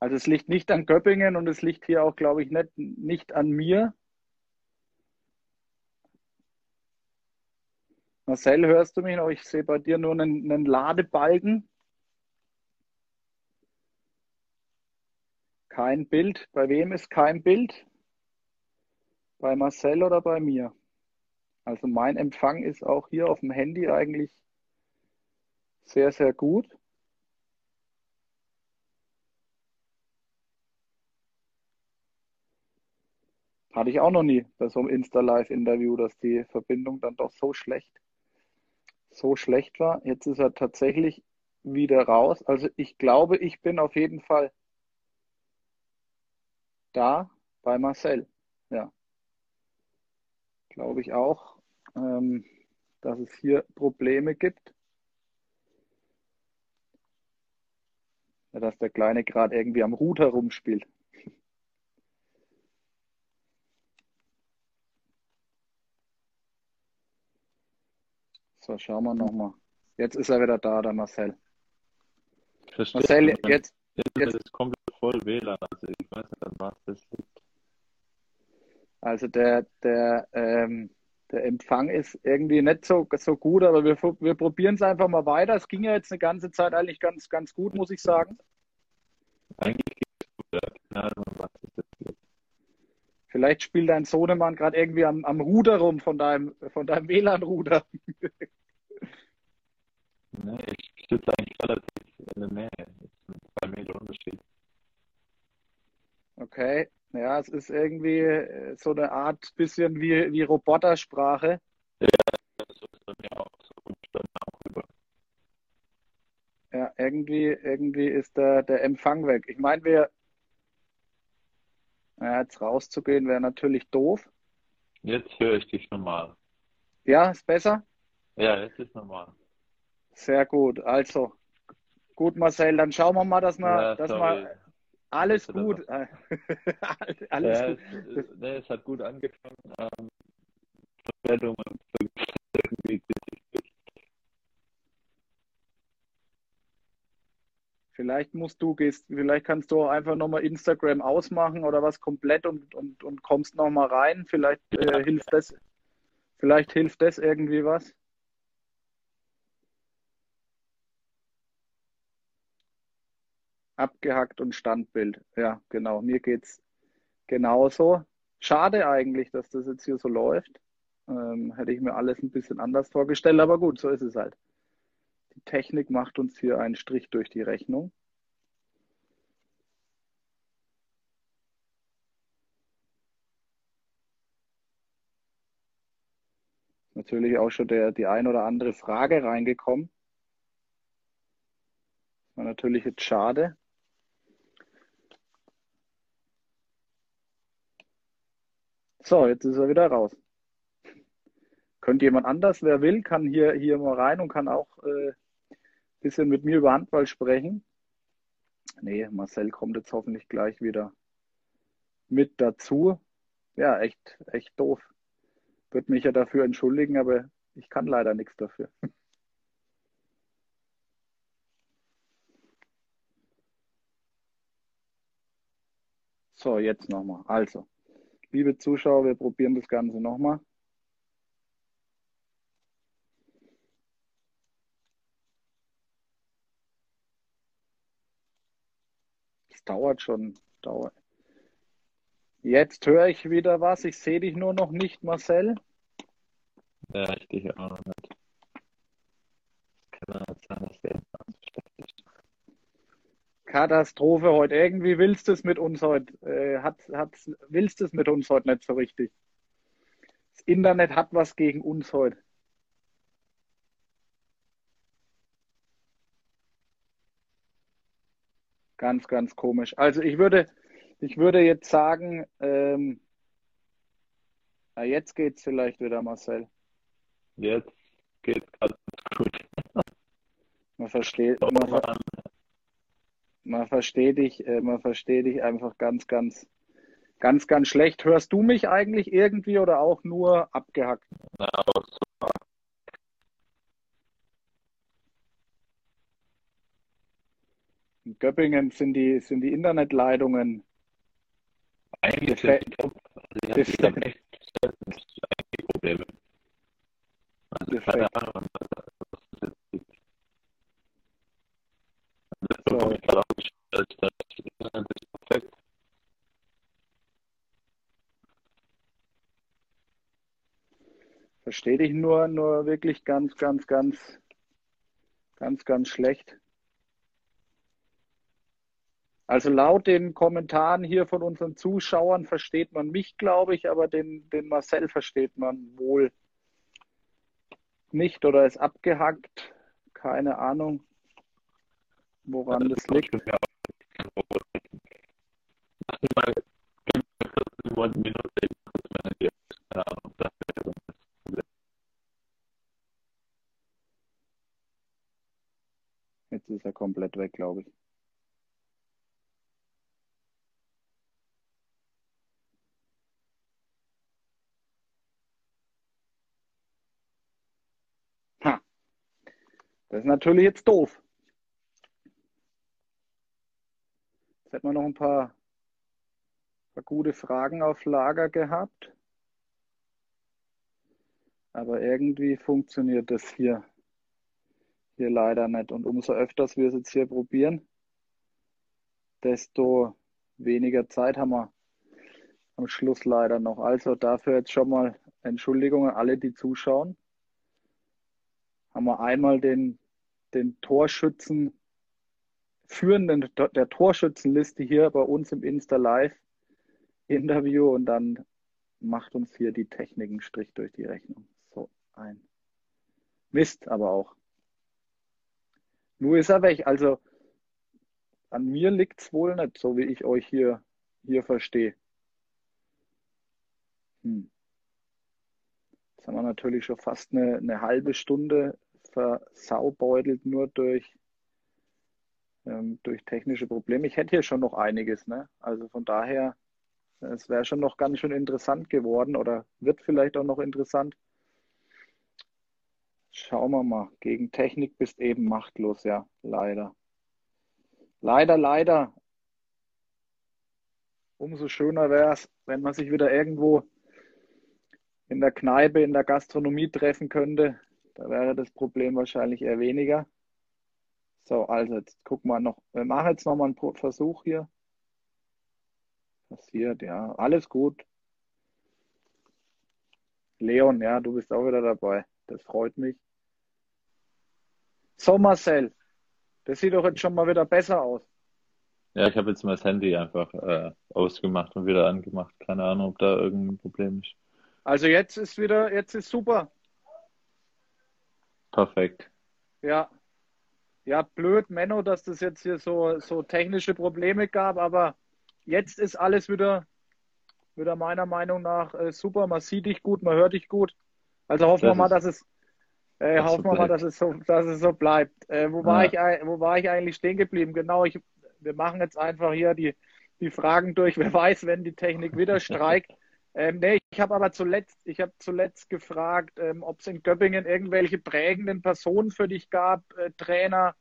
Also es liegt nicht an Göppingen und es liegt hier auch, glaube ich, nicht, nicht an mir. Marcel, hörst du mich noch? Ich sehe bei dir nur einen, einen Ladebalken. Kein Bild. Bei wem ist kein Bild? Bei Marcel oder bei mir? Also mein Empfang ist auch hier auf dem Handy eigentlich sehr, sehr gut. Hatte ich auch noch nie bei so einem Insta-Live-Interview, dass die Verbindung dann doch so schlecht, so schlecht war. Jetzt ist er tatsächlich wieder raus. Also ich glaube, ich bin auf jeden Fall da bei Marcel. Ja. Glaube ich auch, ähm, dass es hier Probleme gibt. Ja, dass der Kleine gerade irgendwie am Router rumspielt. So, schauen wir nochmal. Jetzt ist er wieder da, der Marcel. Verstehe. Marcel, Jetzt, jetzt, jetzt ist komplett voll WLAN. Also ich weiß nicht, an was das liegt. also der, der, ähm, der Empfang ist irgendwie nicht so, so gut, aber wir, wir probieren es einfach mal weiter. Es ging ja jetzt eine ganze Zeit eigentlich ganz, ganz gut, muss ich sagen. Eigentlich geht es gut, ja. Keine Ahnung, was das jetzt. Vielleicht spielt dein Sohnemann gerade irgendwie am, am Ruder rum von deinem, von deinem WLAN-Ruder. Nee, ich sitze eigentlich relativ in der Nähe. Jetzt mit zwei Meter Unterschied. Okay, ja, es ist irgendwie äh, so eine Art bisschen wie, wie Robotersprache. So ist bei mir auch. So mir auch über. Ja, irgendwie, irgendwie ist der, der Empfang weg. Ich meine, wir, ja, jetzt rauszugehen wäre natürlich doof. Jetzt höre ich dich normal. Ja, ist besser? Ja, jetzt ist normal. Sehr gut. Also, gut, Marcel, dann schauen wir mal, dass wir, Ja, dass wir alles gut, alles ja, gut. Es, es, nee, es hat gut angefangen. Ähm, Vermeldungen irgendwie Vielleicht musst du, gehst, vielleicht kannst du auch einfach nochmal Instagram ausmachen oder was komplett und, und, und kommst nochmal rein. Vielleicht äh, hilft das, vielleicht hilft das irgendwie was. Abgehackt und Standbild. Ja, genau. Mir geht's genauso. Schade eigentlich, dass das jetzt hier so läuft. Ähm, hätte ich mir alles ein bisschen anders vorgestellt, aber gut, so ist es halt. Die Technik macht uns hier einen Strich durch die Rechnung. Natürlich auch schon der, die ein oder andere Frage reingekommen. War natürlich jetzt schade. So, jetzt ist er wieder raus. Könnte jemand anders, wer will, kann hier, hier mal rein und kann auch äh, bisschen mit mir über Handball sprechen. Nee, Marcel kommt jetzt hoffentlich gleich wieder mit dazu. Ja, echt, echt doof. Würde mich ja dafür entschuldigen, aber ich kann leider nichts dafür. So, jetzt nochmal. Also, liebe Zuschauer, wir probieren das Ganze nochmal. Dauert schon. Dauert. Jetzt höre ich wieder was. Ich sehe dich nur noch nicht, Marcel. Ja, ich dich auch noch nicht. Kann sein, dass der. Katastrophe heute. Irgendwie willst du es mit uns heute. Äh, hat, hat, willst du es mit uns heute nicht so richtig. Das Internet hat was gegen uns heute. Ganz, ganz komisch. Also ich würde, ich würde jetzt sagen, ähm, na, jetzt geht's vielleicht wieder, Marcel. Jetzt geht's gerade gut. Man versteht, man, ver man versteht dich, äh, man versteht dich einfach ganz, ganz, ganz, ganz schlecht. Hörst du mich eigentlich irgendwie oder auch nur abgehackt? na, aber so, In Göppingen sind die, sind die Internetleitungen eigentlich sind. Also ich habe echt eigentlich Probleme. Also keine Ahnung, was das jetzt liegt. Und das So. bekomme ich das Internet ist perfekt. verstehe dich nur, nur wirklich ganz, ganz, ganz, ganz, ganz schlecht. Also laut den Kommentaren hier von unseren Zuschauern versteht man mich, glaube ich, aber den, den Marcel versteht man wohl nicht oder ist abgehackt. Keine Ahnung, woran das liegt. Jetzt ist er komplett weg, glaube ich. Das ist natürlich jetzt doof. Jetzt hätten wir noch ein paar, paar gute Fragen auf Lager gehabt. Aber irgendwie funktioniert das hier, hier leider nicht. Und umso öfters wir es jetzt hier probieren, desto weniger Zeit haben wir am Schluss leider noch. Also dafür jetzt schon mal Entschuldigung an alle, die zuschauen. Haben wir einmal den, den Torschützen, führenden der Torschützenliste hier bei uns im Insta Live Interview und dann macht uns hier die Technik einen Strich durch die Rechnung ein. Mist aber auch. Nur ist er weg. Also an mir liegt es wohl nicht, so wie ich euch hier, hier verstehe. Hm. Jetzt haben wir natürlich schon fast eine, eine halbe Stunde versaubeutelt, nur durch, ähm, durch technische Probleme. Ich hätte hier schon noch einiges. Ne? Also von daher, es wäre schon noch ganz schön interessant geworden oder wird vielleicht auch noch interessant. Schauen wir mal. Gegen Technik bist eben machtlos, ja, leider. Leider, leider. Umso schöner wäre es, wenn man sich wieder irgendwo in der Kneipe, in der Gastronomie treffen könnte. Da wäre das Problem wahrscheinlich eher weniger. So, also jetzt gucken wir noch. Wir machen jetzt nochmal einen Versuch hier. Passiert, ja. Alles gut. Leon, ja, du bist auch wieder dabei. Das freut mich. So, Marcel, das sieht doch jetzt schon mal wieder besser aus. Ja, ich habe jetzt mal das Handy einfach äh, ausgemacht und wieder angemacht. Keine Ahnung, ob da irgendein Problem ist. Also jetzt ist wieder, jetzt ist super. Perfekt. Ja. Ja, blöd, Menno, dass das jetzt hier so, so technische Probleme gab, aber jetzt ist alles wieder, wieder meiner Meinung nach äh, super. Man sieht dich gut, man hört dich gut. Also hoffen das wir mal, dass es, äh, hoffen wir mal, dass es so, dass es so bleibt. Äh, wo, war ja. ich, wo war ich eigentlich stehen geblieben? Genau, ich, wir machen jetzt einfach hier die, die Fragen durch. Wer weiß, wenn die Technik wieder streikt. Ähm, nee, ich habe aber zuletzt, ich habe zuletzt gefragt, ähm, ob es in Göppingen irgendwelche prägenden Personen für dich gab, äh, Trainer,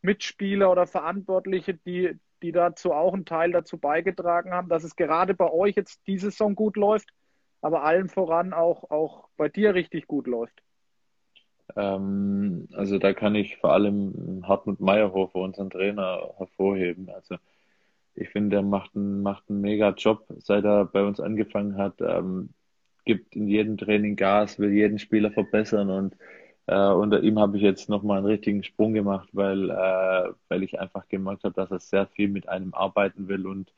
Mitspieler oder Verantwortliche, die, die dazu auch einen Teil dazu beigetragen haben, dass es gerade bei euch jetzt diese Saison gut läuft, aber allen voran auch, auch bei dir richtig gut läuft. Ähm, also da kann ich vor allem Hartmut Meyerhofer, unseren Trainer, hervorheben. Also ich finde, er macht einen, macht einen mega Job, seit er bei uns angefangen hat. Ähm, gibt in jedem Training Gas, will jeden Spieler verbessern und äh, unter ihm habe ich jetzt nochmal einen richtigen Sprung gemacht, weil, äh, weil ich einfach gemerkt habe, dass er sehr viel mit einem arbeiten will und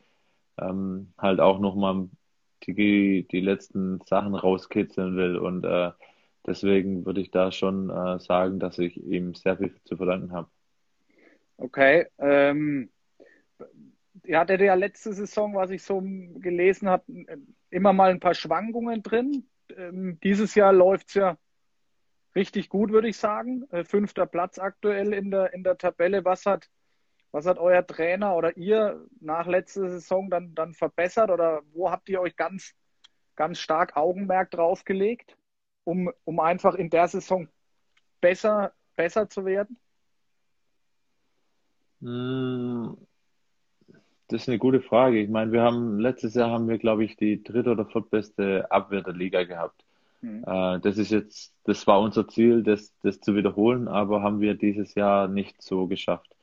ähm, halt auch nochmal die, die letzten Sachen rauskitzeln will und äh, Deswegen würde ich da schon äh, sagen, dass ich ihm sehr viel zu verdanken habe. Okay. Ähm, ihr hattet ja letzte Saison, was ich so gelesen habe, immer mal ein paar Schwankungen drin. Ähm, dieses Jahr läuft es ja richtig gut, würde ich sagen. Äh, fünfter Platz aktuell in der, in der Tabelle. Was hat, was hat euer Trainer oder ihr nach letzter Saison dann, dann verbessert oder wo habt ihr euch ganz, ganz stark Augenmerk drauf gelegt? um, um einfach in der Saison besser, besser zu werden? Das ist eine gute Frage. Ich meine, wir haben letztes Jahr haben wir, glaube ich, die dritte oder viertbeste Abwehr der Liga gehabt. Mhm. das ist jetzt, das war unser Ziel, das, das zu wiederholen, aber haben wir dieses Jahr nicht so geschafft.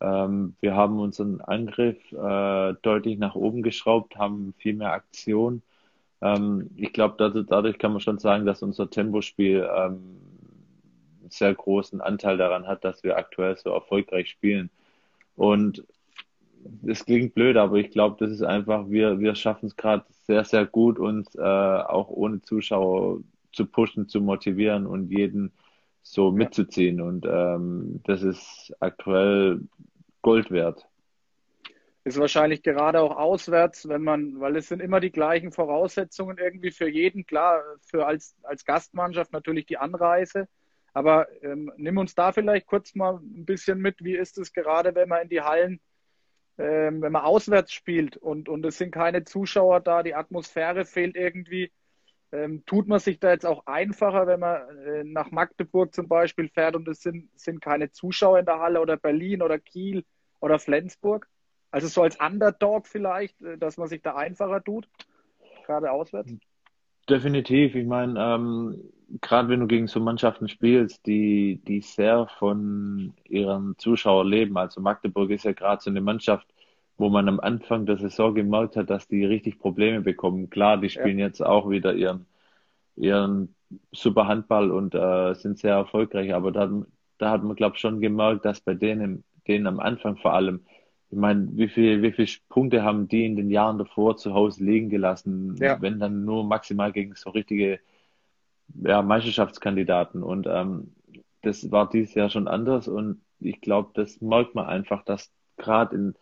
Ähm, wir haben unseren Angriff äh, deutlich nach oben geschraubt, haben viel mehr Aktion Ähm, ich glaube, dadurch kann man schon sagen, dass unser Tempospiel ähm, einen sehr großen Anteil daran hat, dass wir aktuell so erfolgreich spielen. Und es klingt blöd, aber ich glaube, das ist einfach, wir, wir schaffen es gerade sehr, sehr gut, uns äh, auch ohne Zuschauer zu pushen, zu motivieren und jeden so mitzuziehen. Und ähm, das ist aktuell Gold wert. Ist wahrscheinlich gerade auch auswärts, wenn man, weil es sind immer die gleichen Voraussetzungen irgendwie für jeden. Klar, für als, als Gastmannschaft natürlich die Anreise. Aber ähm, nimm uns da vielleicht kurz mal ein bisschen mit. Wie ist es gerade, wenn man in die Hallen, ähm, wenn man auswärts spielt und, und es sind keine Zuschauer da, die Atmosphäre fehlt irgendwie. Ähm, tut man sich da jetzt auch einfacher, wenn man äh, nach Magdeburg zum Beispiel fährt und es sind, sind keine Zuschauer in der Halle oder Berlin oder Kiel oder Flensburg? Also so als Underdog vielleicht, äh, dass man sich da einfacher tut, gerade auswärts? Definitiv. Ich meine, ähm, gerade wenn du gegen so Mannschaften spielst, die, die sehr von ihren Zuschauern leben, also Magdeburg ist ja gerade so eine Mannschaft, wo man am Anfang der Saison gemerkt hat, dass die richtig Probleme bekommen. Klar, die spielen ja. jetzt auch wieder ihren, ihren super Handball und äh, sind sehr erfolgreich, aber da, da hat man, glaube ich, schon gemerkt, dass bei denen, denen am Anfang vor allem, ich meine, wie viel, wie viele Punkte haben die in den Jahren davor zu Hause liegen gelassen, ja. wenn dann nur maximal gegen so richtige ja, Meisterschaftskandidaten. Und ähm, das war dieses Jahr schon anders und ich glaube, das merkt man einfach, dass gerade in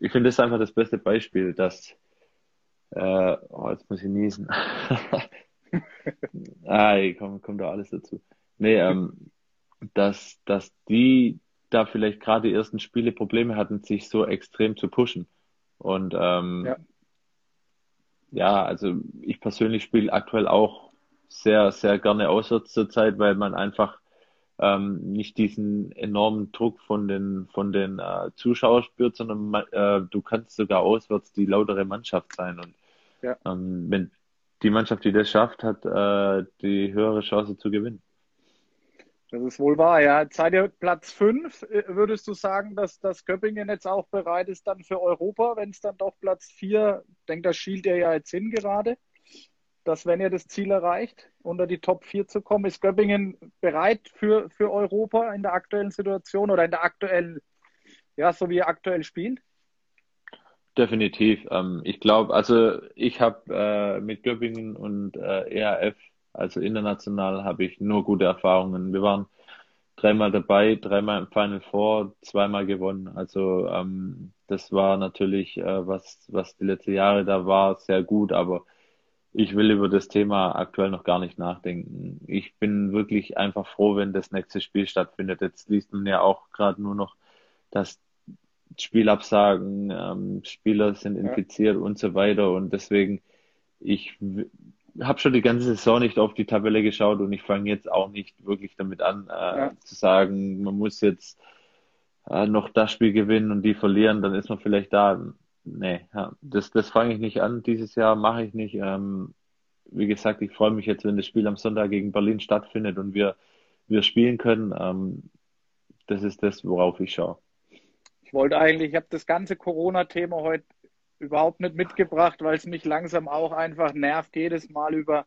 ich finde das ist einfach das beste Beispiel, dass, äh, oh, jetzt muss ich niesen. ah, kommt, kommt da alles dazu. Nee, ähm, dass, dass die da vielleicht gerade die ersten Spiele Probleme hatten, sich so extrem zu pushen. Und ähm, ja. ja, also ich persönlich spiele aktuell auch sehr, sehr gerne auswärts zur Zeit, weil man einfach ähm, nicht diesen enormen Druck von den, von den äh, Zuschauern spürt, sondern äh, du kannst sogar auswärts die lautere Mannschaft sein. Und ja. ähm, wenn die Mannschaft, die das schafft, hat äh, die höhere Chance zu gewinnen. Das ist wohl wahr, ja. Seid ihr Platz 5, äh, würdest du sagen, dass das Köppingen jetzt auch bereit ist dann für Europa, wenn es dann doch Platz 4, denkt, da schielt ihr ja jetzt hin gerade? Dass wenn ihr das Ziel erreicht, unter die Top 4 zu kommen, ist Göppingen bereit für, für Europa in der aktuellen Situation oder in der aktuellen, ja, so wie ihr aktuell spielt? Definitiv. Ähm, ich glaube, also ich habe äh, mit Göppingen und äh, ERF, also international, habe ich nur gute Erfahrungen. Wir waren dreimal dabei, dreimal im Final Four, zweimal gewonnen. Also ähm, das war natürlich, äh, was, was die letzten Jahre da war, sehr gut, aber ich will über das Thema aktuell noch gar nicht nachdenken. Ich bin wirklich einfach froh, wenn das nächste Spiel stattfindet. Jetzt liest man ja auch gerade nur noch, dass Spielabsagen, ähm, Spieler sind infiziert ja. und so weiter. Und deswegen, ich habe schon die ganze Saison nicht auf die Tabelle geschaut und ich fange jetzt auch nicht wirklich damit an, äh, ja. zu sagen, man muss jetzt äh, noch das Spiel gewinnen und die verlieren, dann ist man vielleicht da nee, das, das fange ich nicht an. Dieses Jahr mache ich nicht. Ähm, wie gesagt, ich freue mich jetzt, wenn das Spiel am Sonntag gegen Berlin stattfindet und wir, wir spielen können. Ähm, das ist das, worauf ich schaue. Ich wollte eigentlich, ich habe das ganze Corona-Thema heute überhaupt nicht mitgebracht, weil es mich langsam auch einfach nervt, jedes Mal über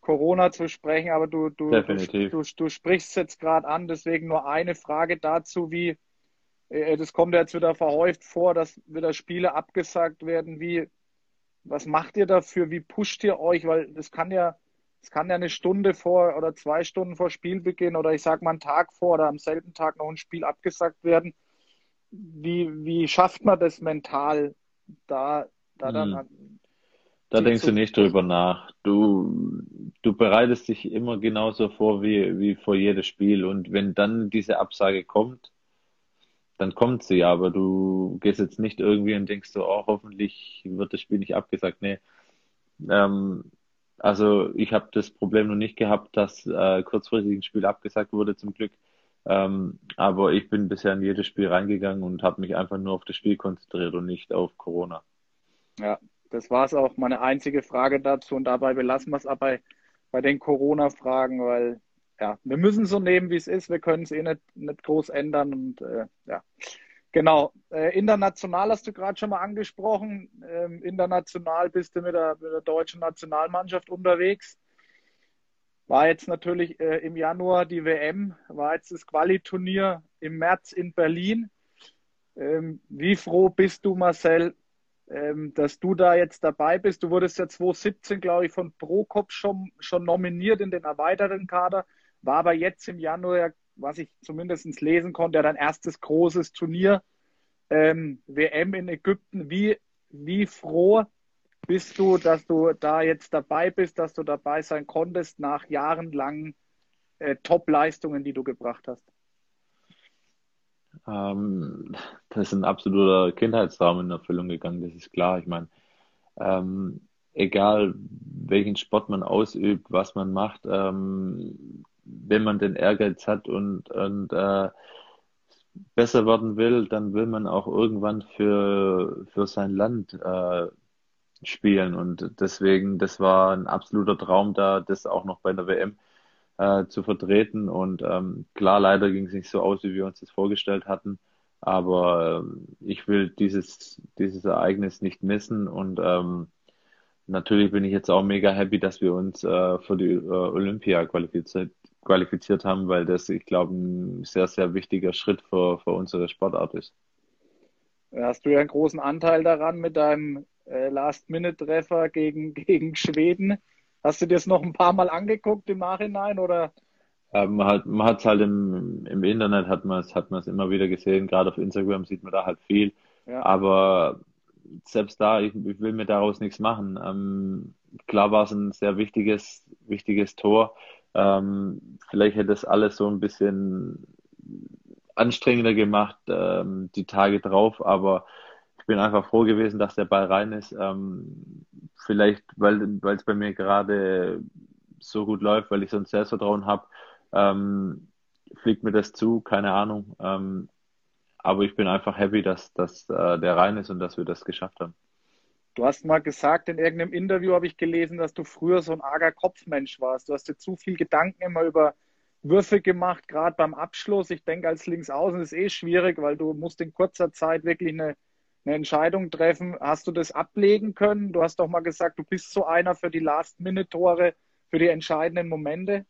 Corona zu sprechen. Aber du, du, du, du, du sprichst es jetzt gerade an, deswegen nur eine Frage dazu, wie das kommt jetzt wieder verhäuft vor, dass wieder Spiele abgesagt werden. Wie, was macht ihr dafür? Wie pusht ihr euch? Weil das kann ja, das kann ja eine Stunde vor oder zwei Stunden vor Spielbeginn oder ich sag mal einen Tag vor oder am selben Tag noch ein Spiel abgesagt werden. Wie, wie schafft man das mental, da, da dann hm. Da denkst du nicht drüber nach. Du, du bereitest dich immer genauso vor wie, wie vor jedes Spiel. Und wenn dann diese Absage kommt, dann kommt sie, aber du gehst jetzt nicht irgendwie und denkst so, oh, hoffentlich wird das Spiel nicht abgesagt. Nee. Ähm, also ich habe das Problem noch nicht gehabt, dass äh, kurzfristig ein Spiel abgesagt wurde, zum Glück. Ähm, aber ich bin bisher in jedes Spiel reingegangen und habe mich einfach nur auf das Spiel konzentriert und nicht auf Corona. Ja, das war es auch. Meine einzige Frage dazu und dabei belassen wir es aber bei, bei den Corona-Fragen, weil ja, wir müssen so nehmen, wie es ist. Wir können es eh nicht, nicht groß ändern und äh, ja, genau. Äh, international hast du gerade schon mal angesprochen. Ähm, international bist du mit der, mit der, deutschen Nationalmannschaft unterwegs. War jetzt natürlich äh, im Januar die WM, war jetzt das Qualiturnier im März in Berlin. Ähm, wie froh bist du, Marcel, ähm, dass du da jetzt dabei bist? Du wurdest ja 2017, glaube ich, von Prokop schon, schon nominiert in den erweiterten Kader, war aber jetzt im Januar, was ich zumindest lesen konnte, dein erstes großes Turnier. Ähm, WM in Ägypten. Wie, wie froh bist du, dass du da jetzt dabei bist, dass du dabei sein konntest nach jahrelangen äh, Top-Leistungen, die du gebracht hast? Ähm, das ist ein absoluter Kindheitsraum in Erfüllung gegangen, das ist klar. Ich meine, ähm, egal welchen Sport man ausübt, was man macht, ähm, wenn man den Ehrgeiz hat und, und äh, besser werden will, dann will man auch irgendwann für, für sein Land äh, spielen. Und deswegen, das war ein absoluter Traum da, das auch noch bei der WM äh, zu vertreten. Und ähm, klar, leider ging es nicht so aus, wie wir uns das vorgestellt hatten. Aber äh, ich will dieses, dieses Ereignis nicht missen. Und ähm, natürlich bin ich jetzt auch mega happy, dass wir uns äh, für die äh, Olympia qualifiziert, qualifiziert haben, weil das, ich glaube, ein sehr, sehr wichtiger Schritt für, für unsere Sportart ist. Hast du ja einen großen Anteil daran mit deinem äh, Last-Minute-Treffer gegen, gegen Schweden. Hast du dir das noch ein paar Mal angeguckt im Nachhinein oder? Ja, man hat man hat's halt im, im Internet hat man es hat man es immer wieder gesehen. Gerade auf Instagram sieht man da halt viel. Ja. Aber selbst da, ich, ich, will mir daraus nichts machen. Ähm, klar war es ein sehr wichtiges wichtiges Tor. Ähm, vielleicht hätte es alles so ein bisschen anstrengender gemacht ähm, die Tage drauf, aber ich bin einfach froh gewesen, dass der Ball rein ist. Ähm, vielleicht, weil es bei mir gerade so gut läuft, weil ich so ein Selbstvertrauen habe, ähm, fliegt mir das zu, keine Ahnung. Ähm, aber ich bin einfach happy, dass, dass äh, der rein ist und dass wir das geschafft haben. Du hast mal gesagt, in irgendeinem Interview habe ich gelesen, dass du früher so ein arger Kopfmensch warst. Du hast dir zu viel Gedanken immer über Würfe gemacht, gerade beim Abschluss. Ich denke, als Linksaußen ist es eh schwierig, weil du musst in kurzer Zeit wirklich eine eine Entscheidung treffen. Hast du das ablegen können? Du hast doch mal gesagt, du bist so einer für die Last-Minute-Tore, für die entscheidenden Momente.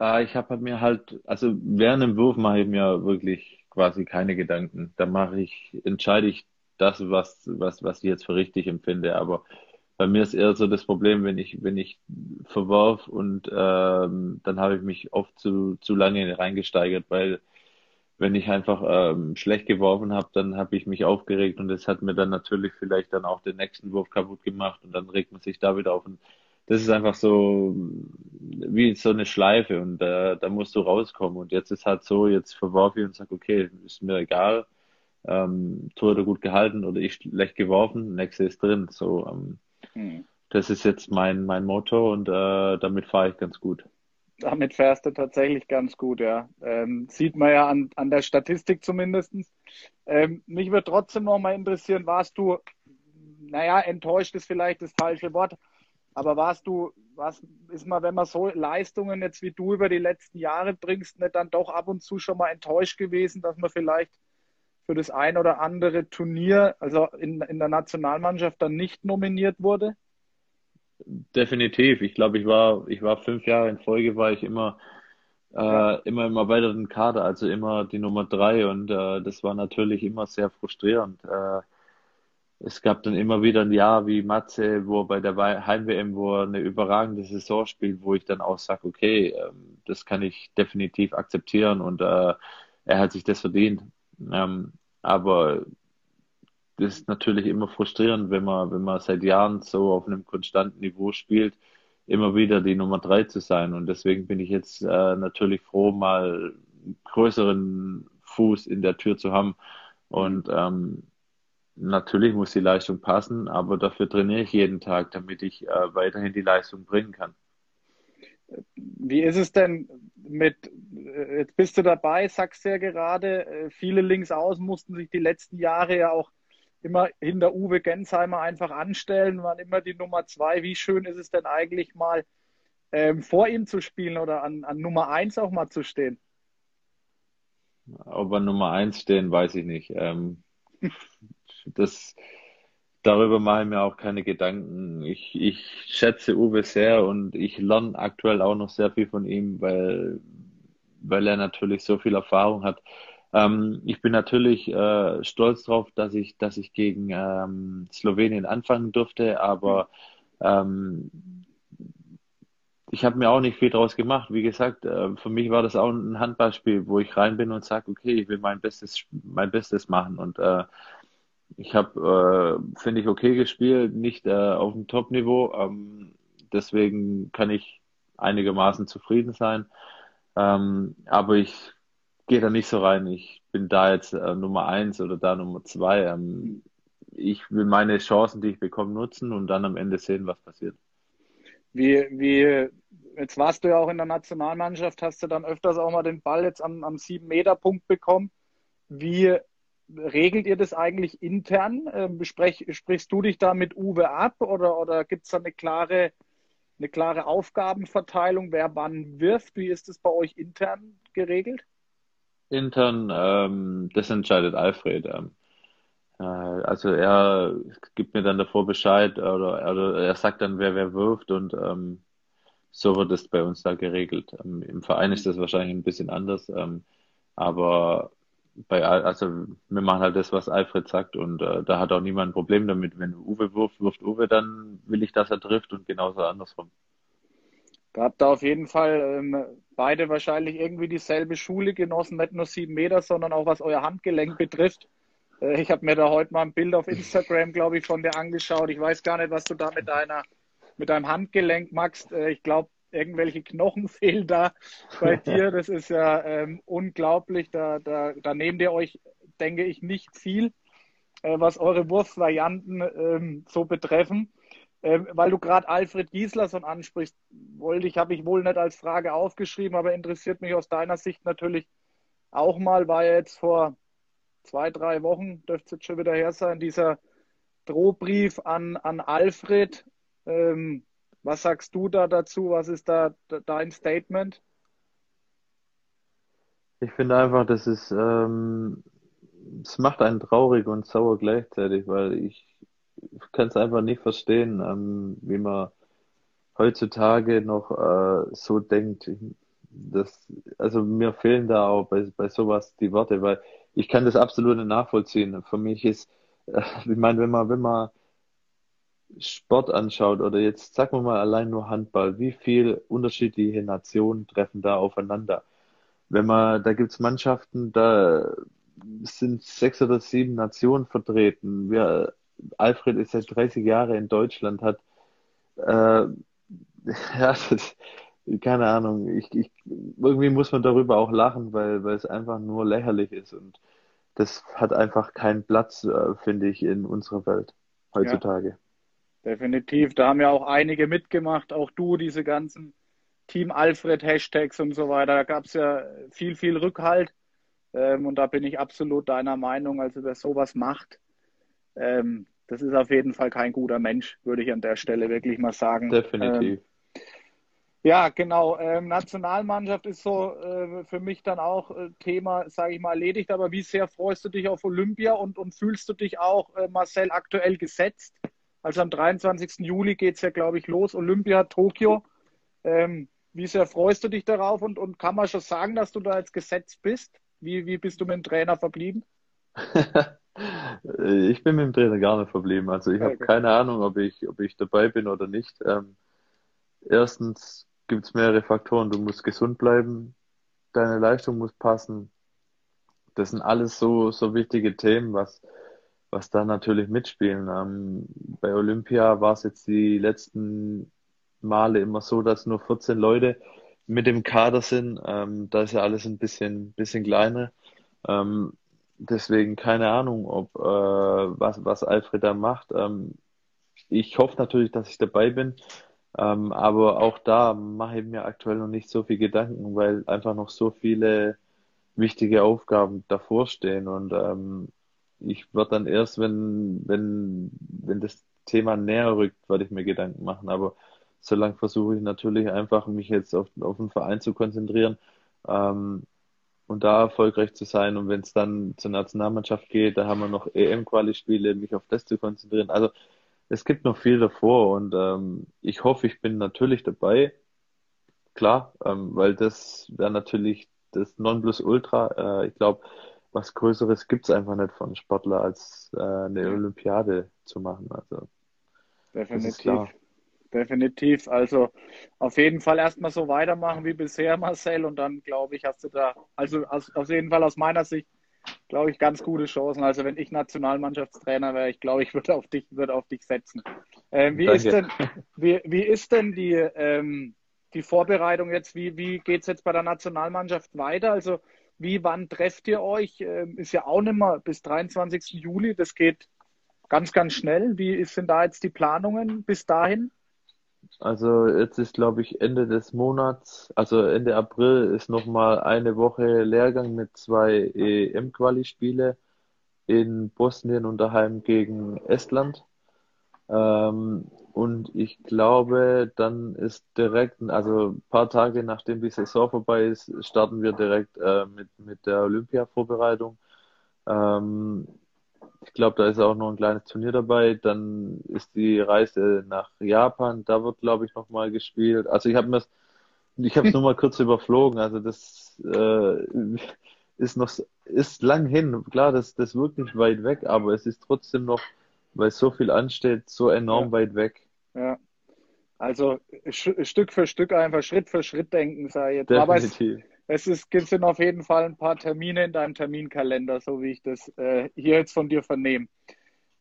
Äh, ich habe mir halt, also während dem Wurf mache ich mir wirklich quasi keine Gedanken. Da mache ich, entscheide ich das, was, was, was ich jetzt für richtig empfinde. Aber bei mir ist eher so das Problem, wenn ich, wenn ich verwerf und ähm, dann habe ich mich oft zu, zu lange reingesteigert, weil wenn ich einfach ähm, schlecht geworfen habe, dann habe ich mich aufgeregt und das hat mir dann natürlich vielleicht dann auch den nächsten Wurf kaputt gemacht und dann regt man sich da wieder auf. Und das ist einfach so wie so eine Schleife und äh, da musst du rauskommen. Und jetzt ist halt so, jetzt verworfe ich und sage, okay, ist mir egal, ähm, Tor oder gut gehalten oder ich schlecht geworfen, nächste ist drin. So, ähm, hm. das ist jetzt mein mein Motto und äh, damit fahre ich ganz gut. Damit fährst du tatsächlich ganz gut, ja. Ähm, sieht man ja an, an der Statistik zumindest. Ähm, mich würde trotzdem noch mal interessieren, warst du, naja, enttäuscht ist vielleicht das falsche Wort, aber warst du, was ist mal, wenn man so Leistungen jetzt wie du über die letzten Jahre bringst, nicht dann doch ab und zu schon mal enttäuscht gewesen, dass man vielleicht für das ein oder andere Turnier, also in, in der Nationalmannschaft dann nicht nominiert wurde? Definitiv. Ich glaube, ich war, ich war fünf Jahre in Folge, war ich immer, äh, immer im erweiterten Kader, also immer die Nummer drei und äh, das war natürlich immer sehr frustrierend. Äh, es gab dann immer wieder ein Jahr wie Matze, wo bei der Heim-WM, wo er eine überragende Saison spielt, wo ich dann auch sage, okay, ähm, das kann ich definitiv akzeptieren und äh, er hat sich das verdient. Ähm, aber das ist natürlich immer frustrierend, wenn man, wenn man seit Jahren so auf einem konstanten Niveau spielt, immer wieder die Nummer drei zu sein. Und deswegen bin ich jetzt äh, natürlich froh, mal einen größeren Fuß in der Tür zu haben. Und ähm, natürlich muss die Leistung passen, aber dafür trainiere ich jeden Tag, damit ich äh, weiterhin die Leistung bringen kann. Wie ist es denn mit, äh, jetzt bist du dabei, sagst du ja gerade, äh, viele Linksaußen mussten sich die letzten Jahre ja auch immer hinter Uwe Gensheimer einfach anstellen, waren immer die Nummer zwei. Wie schön ist es denn eigentlich mal ähm, vor ihm zu spielen oder an, an Nummer eins auch mal zu stehen? ob wir Nummer eins stehen, weiß ich nicht. Ähm, das, darüber mache ich mir auch keine Gedanken. Ich, ich schätze Uwe sehr und ich lerne aktuell auch noch sehr viel von ihm, weil, weil er natürlich so viel Erfahrung hat. Ähm, ich bin natürlich äh, stolz drauf, dass ich, dass ich gegen ähm, Slowenien anfangen durfte, aber ähm, ich habe mir auch nicht viel draus gemacht. Wie gesagt, äh, für mich war das auch ein Handballspiel, wo ich rein bin und sage, okay, ich will mein Bestes, mein Bestes machen. Und äh, ich habe, äh, finde ich, okay gespielt, nicht äh, auf dem Top-Niveau. Ähm, deswegen kann ich einigermaßen zufrieden sein. Ähm, aber ich gehe da nicht so rein. Ich bin da jetzt äh, Nummer eins oder da Nummer zwei. Ähm, ich will meine Chancen, die ich bekomme, nutzen und dann am Ende sehen, was passiert. Wie, wie, jetzt warst du ja auch in der Nationalmannschaft, hast du dann öfters auch mal den Ball jetzt am, am 7-Meter-Punkt bekommen. Wie regelt ihr das eigentlich intern? Ähm, sprech, sprichst du dich da mit Uwe ab oder, oder gibt es da eine klare, eine klare Aufgabenverteilung, wer wann wirft? Wie ist das bei euch intern geregelt? Intern, ähm, das entscheidet Alfred. Ähm, äh, also er gibt mir dann davor Bescheid oder, oder er sagt dann, wer wer wirft und ähm, so wird es bei uns da geregelt. Ähm, Im Verein ist das wahrscheinlich ein bisschen anders, ähm, aber bei, also wir machen halt das, was Alfred sagt und äh, da hat auch niemand ein Problem damit. Wenn Uwe wirft, wirft Uwe, dann will ich, dass er trifft und genauso andersrum. Da habt ihr auf jeden Fall ähm, beide wahrscheinlich irgendwie dieselbe Schule genossen, nicht nur sieben Meter, sondern auch was euer Handgelenk betrifft. Äh, ich habe mir da heute mal ein Bild auf Instagram, glaube ich, von dir angeschaut. Ich weiß gar nicht, was du da mit deiner mit deinem Handgelenk machst. Äh, ich glaube, irgendwelche Knochen fehlen da bei dir. Das ist ja ähm, unglaublich. Da, da, da nehmt ihr euch, denke ich, nicht viel, äh, was eure Wurfvarianten ähm, so betreffen. Ähm, weil du gerade Alfred Gieslerson ansprichst, wollte ich, habe ich wohl nicht als Frage aufgeschrieben, aber interessiert mich aus deiner Sicht natürlich auch mal, war ja jetzt vor zwei, drei Wochen, dürfte jetzt schon wieder her sein, dieser Drohbrief an, an Alfred. Ähm, was sagst du da dazu? Was ist da dein Statement? Ich finde einfach, das ist, ähm, es macht einen traurig und sauer gleichzeitig, weil ich kann es einfach nicht verstehen, ähm, wie man heutzutage noch äh, so denkt. Das, also mir fehlen da auch bei, bei sowas die Worte, weil ich kann das absolut nachvollziehen. Für mich ist, äh, ich meine, wenn man, wenn man Sport anschaut oder jetzt sagen wir mal allein nur Handball, wie viel unterschiedliche Nationen treffen da aufeinander? Wenn man, da gibt's Mannschaften, da sind sechs oder sieben Nationen vertreten. Wir, Alfred ist seit 30 Jahren in Deutschland, hat äh, ja, das, keine Ahnung, ich, ich, irgendwie muss man darüber auch lachen, weil, weil es einfach nur lächerlich ist und das hat einfach keinen Platz, äh, finde ich, in unserer Welt heutzutage. Ja. Definitiv. Da haben ja auch einige mitgemacht, auch du, diese ganzen Team Alfred Hashtags und so weiter. Da gab es ja viel, viel Rückhalt. Ähm, und da bin ich absolut deiner Meinung. Also wer sowas macht, ähm, das ist auf jeden Fall kein guter Mensch, würde ich an der Stelle wirklich mal sagen. Definitiv. Ähm, ja, genau. Ähm, Nationalmannschaft ist so äh, für mich dann auch äh, Thema, sage ich mal, erledigt. Aber wie sehr freust du dich auf Olympia und, und fühlst du dich auch, äh, Marcel, aktuell gesetzt? Also am 23. Juli geht es ja, glaube ich, los, Olympia, Tokio. Ähm, wie sehr freust du dich darauf und, und kann man schon sagen, dass du da jetzt gesetzt bist? Wie, wie bist du mit dem Trainer verblieben? ich bin mit dem Trainer gar nicht verblieben. Also ich okay. habe keine Ahnung, ob ich, ob ich dabei bin oder nicht. Ähm, erstens gibt es mehrere Faktoren. Du musst gesund bleiben, deine Leistung muss passen. Das sind alles so, so wichtige Themen, was, was da natürlich mitspielen. Ähm, bei Olympia war es jetzt die letzten Male immer so, dass nur 14 Leute mit dem Kader sind. Ähm, da ist ja alles ein bisschen, bisschen kleiner. Ähm, deswegen keine Ahnung, ob äh, was, was Alfred da macht. Ähm, ich hoffe natürlich, dass ich dabei bin. Ähm, aber auch da mache ich mir aktuell noch nicht so viel Gedanken, weil einfach noch so viele wichtige Aufgaben davor stehen. Und ähm, ich würde dann erst, wenn, wenn, wenn das Thema näher rückt, würde ich mir Gedanken machen. Aber solange versuche ich natürlich einfach, mich jetzt auf, auf den Verein zu konzentrieren. Ähm, und da erfolgreich zu sein. Und wenn es dann zur Nationalmannschaft geht, da haben wir noch EM-Quali-Spiele, mich auf das zu konzentrieren. Also es gibt noch viel davor und ähm, ich hoffe, ich bin natürlich dabei. Klar, ähm, weil das wäre natürlich das Nonplusultra. Äh, ich glaube, was Größeres gibt's einfach nicht von Sportler, als äh, eine Olympiade zu machen. Also definitiv. Definitiv. Also auf jeden Fall erstmal so weitermachen wie bisher, Marcel. Und dann, glaube ich, hast du da, also aus, auf jeden Fall aus meiner Sicht, glaube ich, ganz gute Chancen. Also wenn ich Nationalmannschaftstrainer wäre, ich glaube, ich würde auf dich, würde auf dich setzen. Ähm, wie, ist denn, wie, wie ist denn die, ähm, die Vorbereitung jetzt? Wie, wie geht es jetzt bei der Nationalmannschaft weiter? Also wie, wann trefft ihr euch? Ähm, ist ja auch nicht mehr bis 23. Juli. Das geht ganz, ganz schnell. Wie sind da jetzt die Planungen bis dahin? Also jetzt ist, glaube ich, Ende des Monats, also Ende April ist nochmal eine Woche Lehrgang mit zwei EM-Quali-Spiele in Bosnien und daheim gegen Estland. Ähm, und ich glaube, dann ist direkt, also ein paar Tage nachdem die Saison vorbei ist, starten wir direkt äh, mit, mit der Olympia-Vorbereitung. Ähm, ich glaube, da ist auch noch ein kleines Turnier dabei. Dann ist die Reise nach Japan. Da wird, glaube ich, nochmal gespielt. Also ich habe mir ich habe es nur mal kurz überflogen. Also das äh, ist noch ist lang hin. Klar, das das wirkt nicht weit weg, aber es ist trotzdem noch, weil so viel ansteht, so enorm ja. weit weg. Ja. Also Stück für Stück einfach Schritt für Schritt denken, sei jetzt. Definitiv. Aber es, es ist, gibt sind auf jeden Fall ein paar Termine in deinem Terminkalender, so wie ich das äh, hier jetzt von dir vernehme.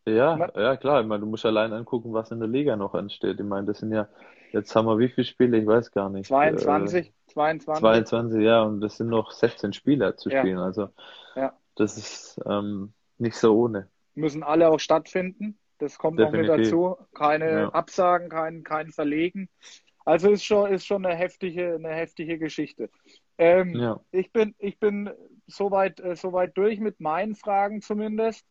Ja, ja klar. Ich meine, du musst allein angucken, was in der Liga noch ansteht. Ich meine, das sind ja, jetzt haben wir wie viele Spiele? Ich weiß gar nicht. 22, äh, 22. 22, ja, und das sind noch 16 Spiele zu spielen. Ja. Also ja. das ist ähm, nicht so ohne. Müssen alle auch stattfinden. Das kommt Definitiv. noch mit dazu. Keine ja. Absagen, kein, kein Verlegen. Also ist schon, ist schon eine heftige, eine heftige Geschichte. Ähm, ja. Ich bin, ich bin soweit, äh, soweit durch mit meinen Fragen zumindest.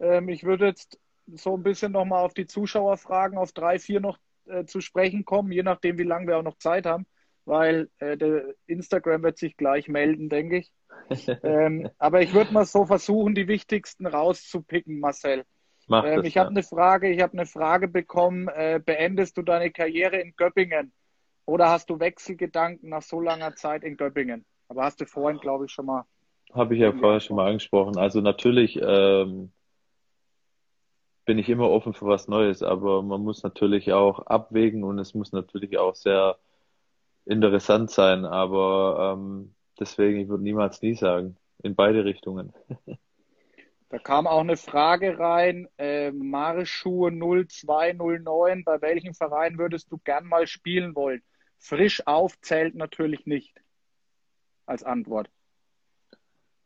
Ähm, ich würde jetzt so ein bisschen nochmal auf die Zuschauerfragen, auf drei, vier noch äh, zu sprechen kommen, je nachdem, wie lange wir auch noch Zeit haben, weil äh, der Instagram wird sich gleich melden, denke ich. ähm, aber ich würde mal so versuchen, die wichtigsten rauszupicken, Marcel. Ähm, ich habe eine Frage, ich habe eine Frage bekommen. Äh, beendest du deine Karriere in Göppingen? Oder hast du Wechselgedanken nach so langer Zeit in Göppingen? Aber hast du vorhin, glaube ich, schon mal. Habe ich ja vorher schon mal angesprochen. Also natürlich ähm, bin ich immer offen für was Neues, aber man muss natürlich auch abwägen und es muss natürlich auch sehr interessant sein. Aber ähm, deswegen, ich würde niemals nie sagen. In beide Richtungen. Da kam auch eine Frage rein, äh, Marschschuhe 0209, bei welchem Verein würdest du gern mal spielen wollen? Frisch auf zählt natürlich nicht als Antwort.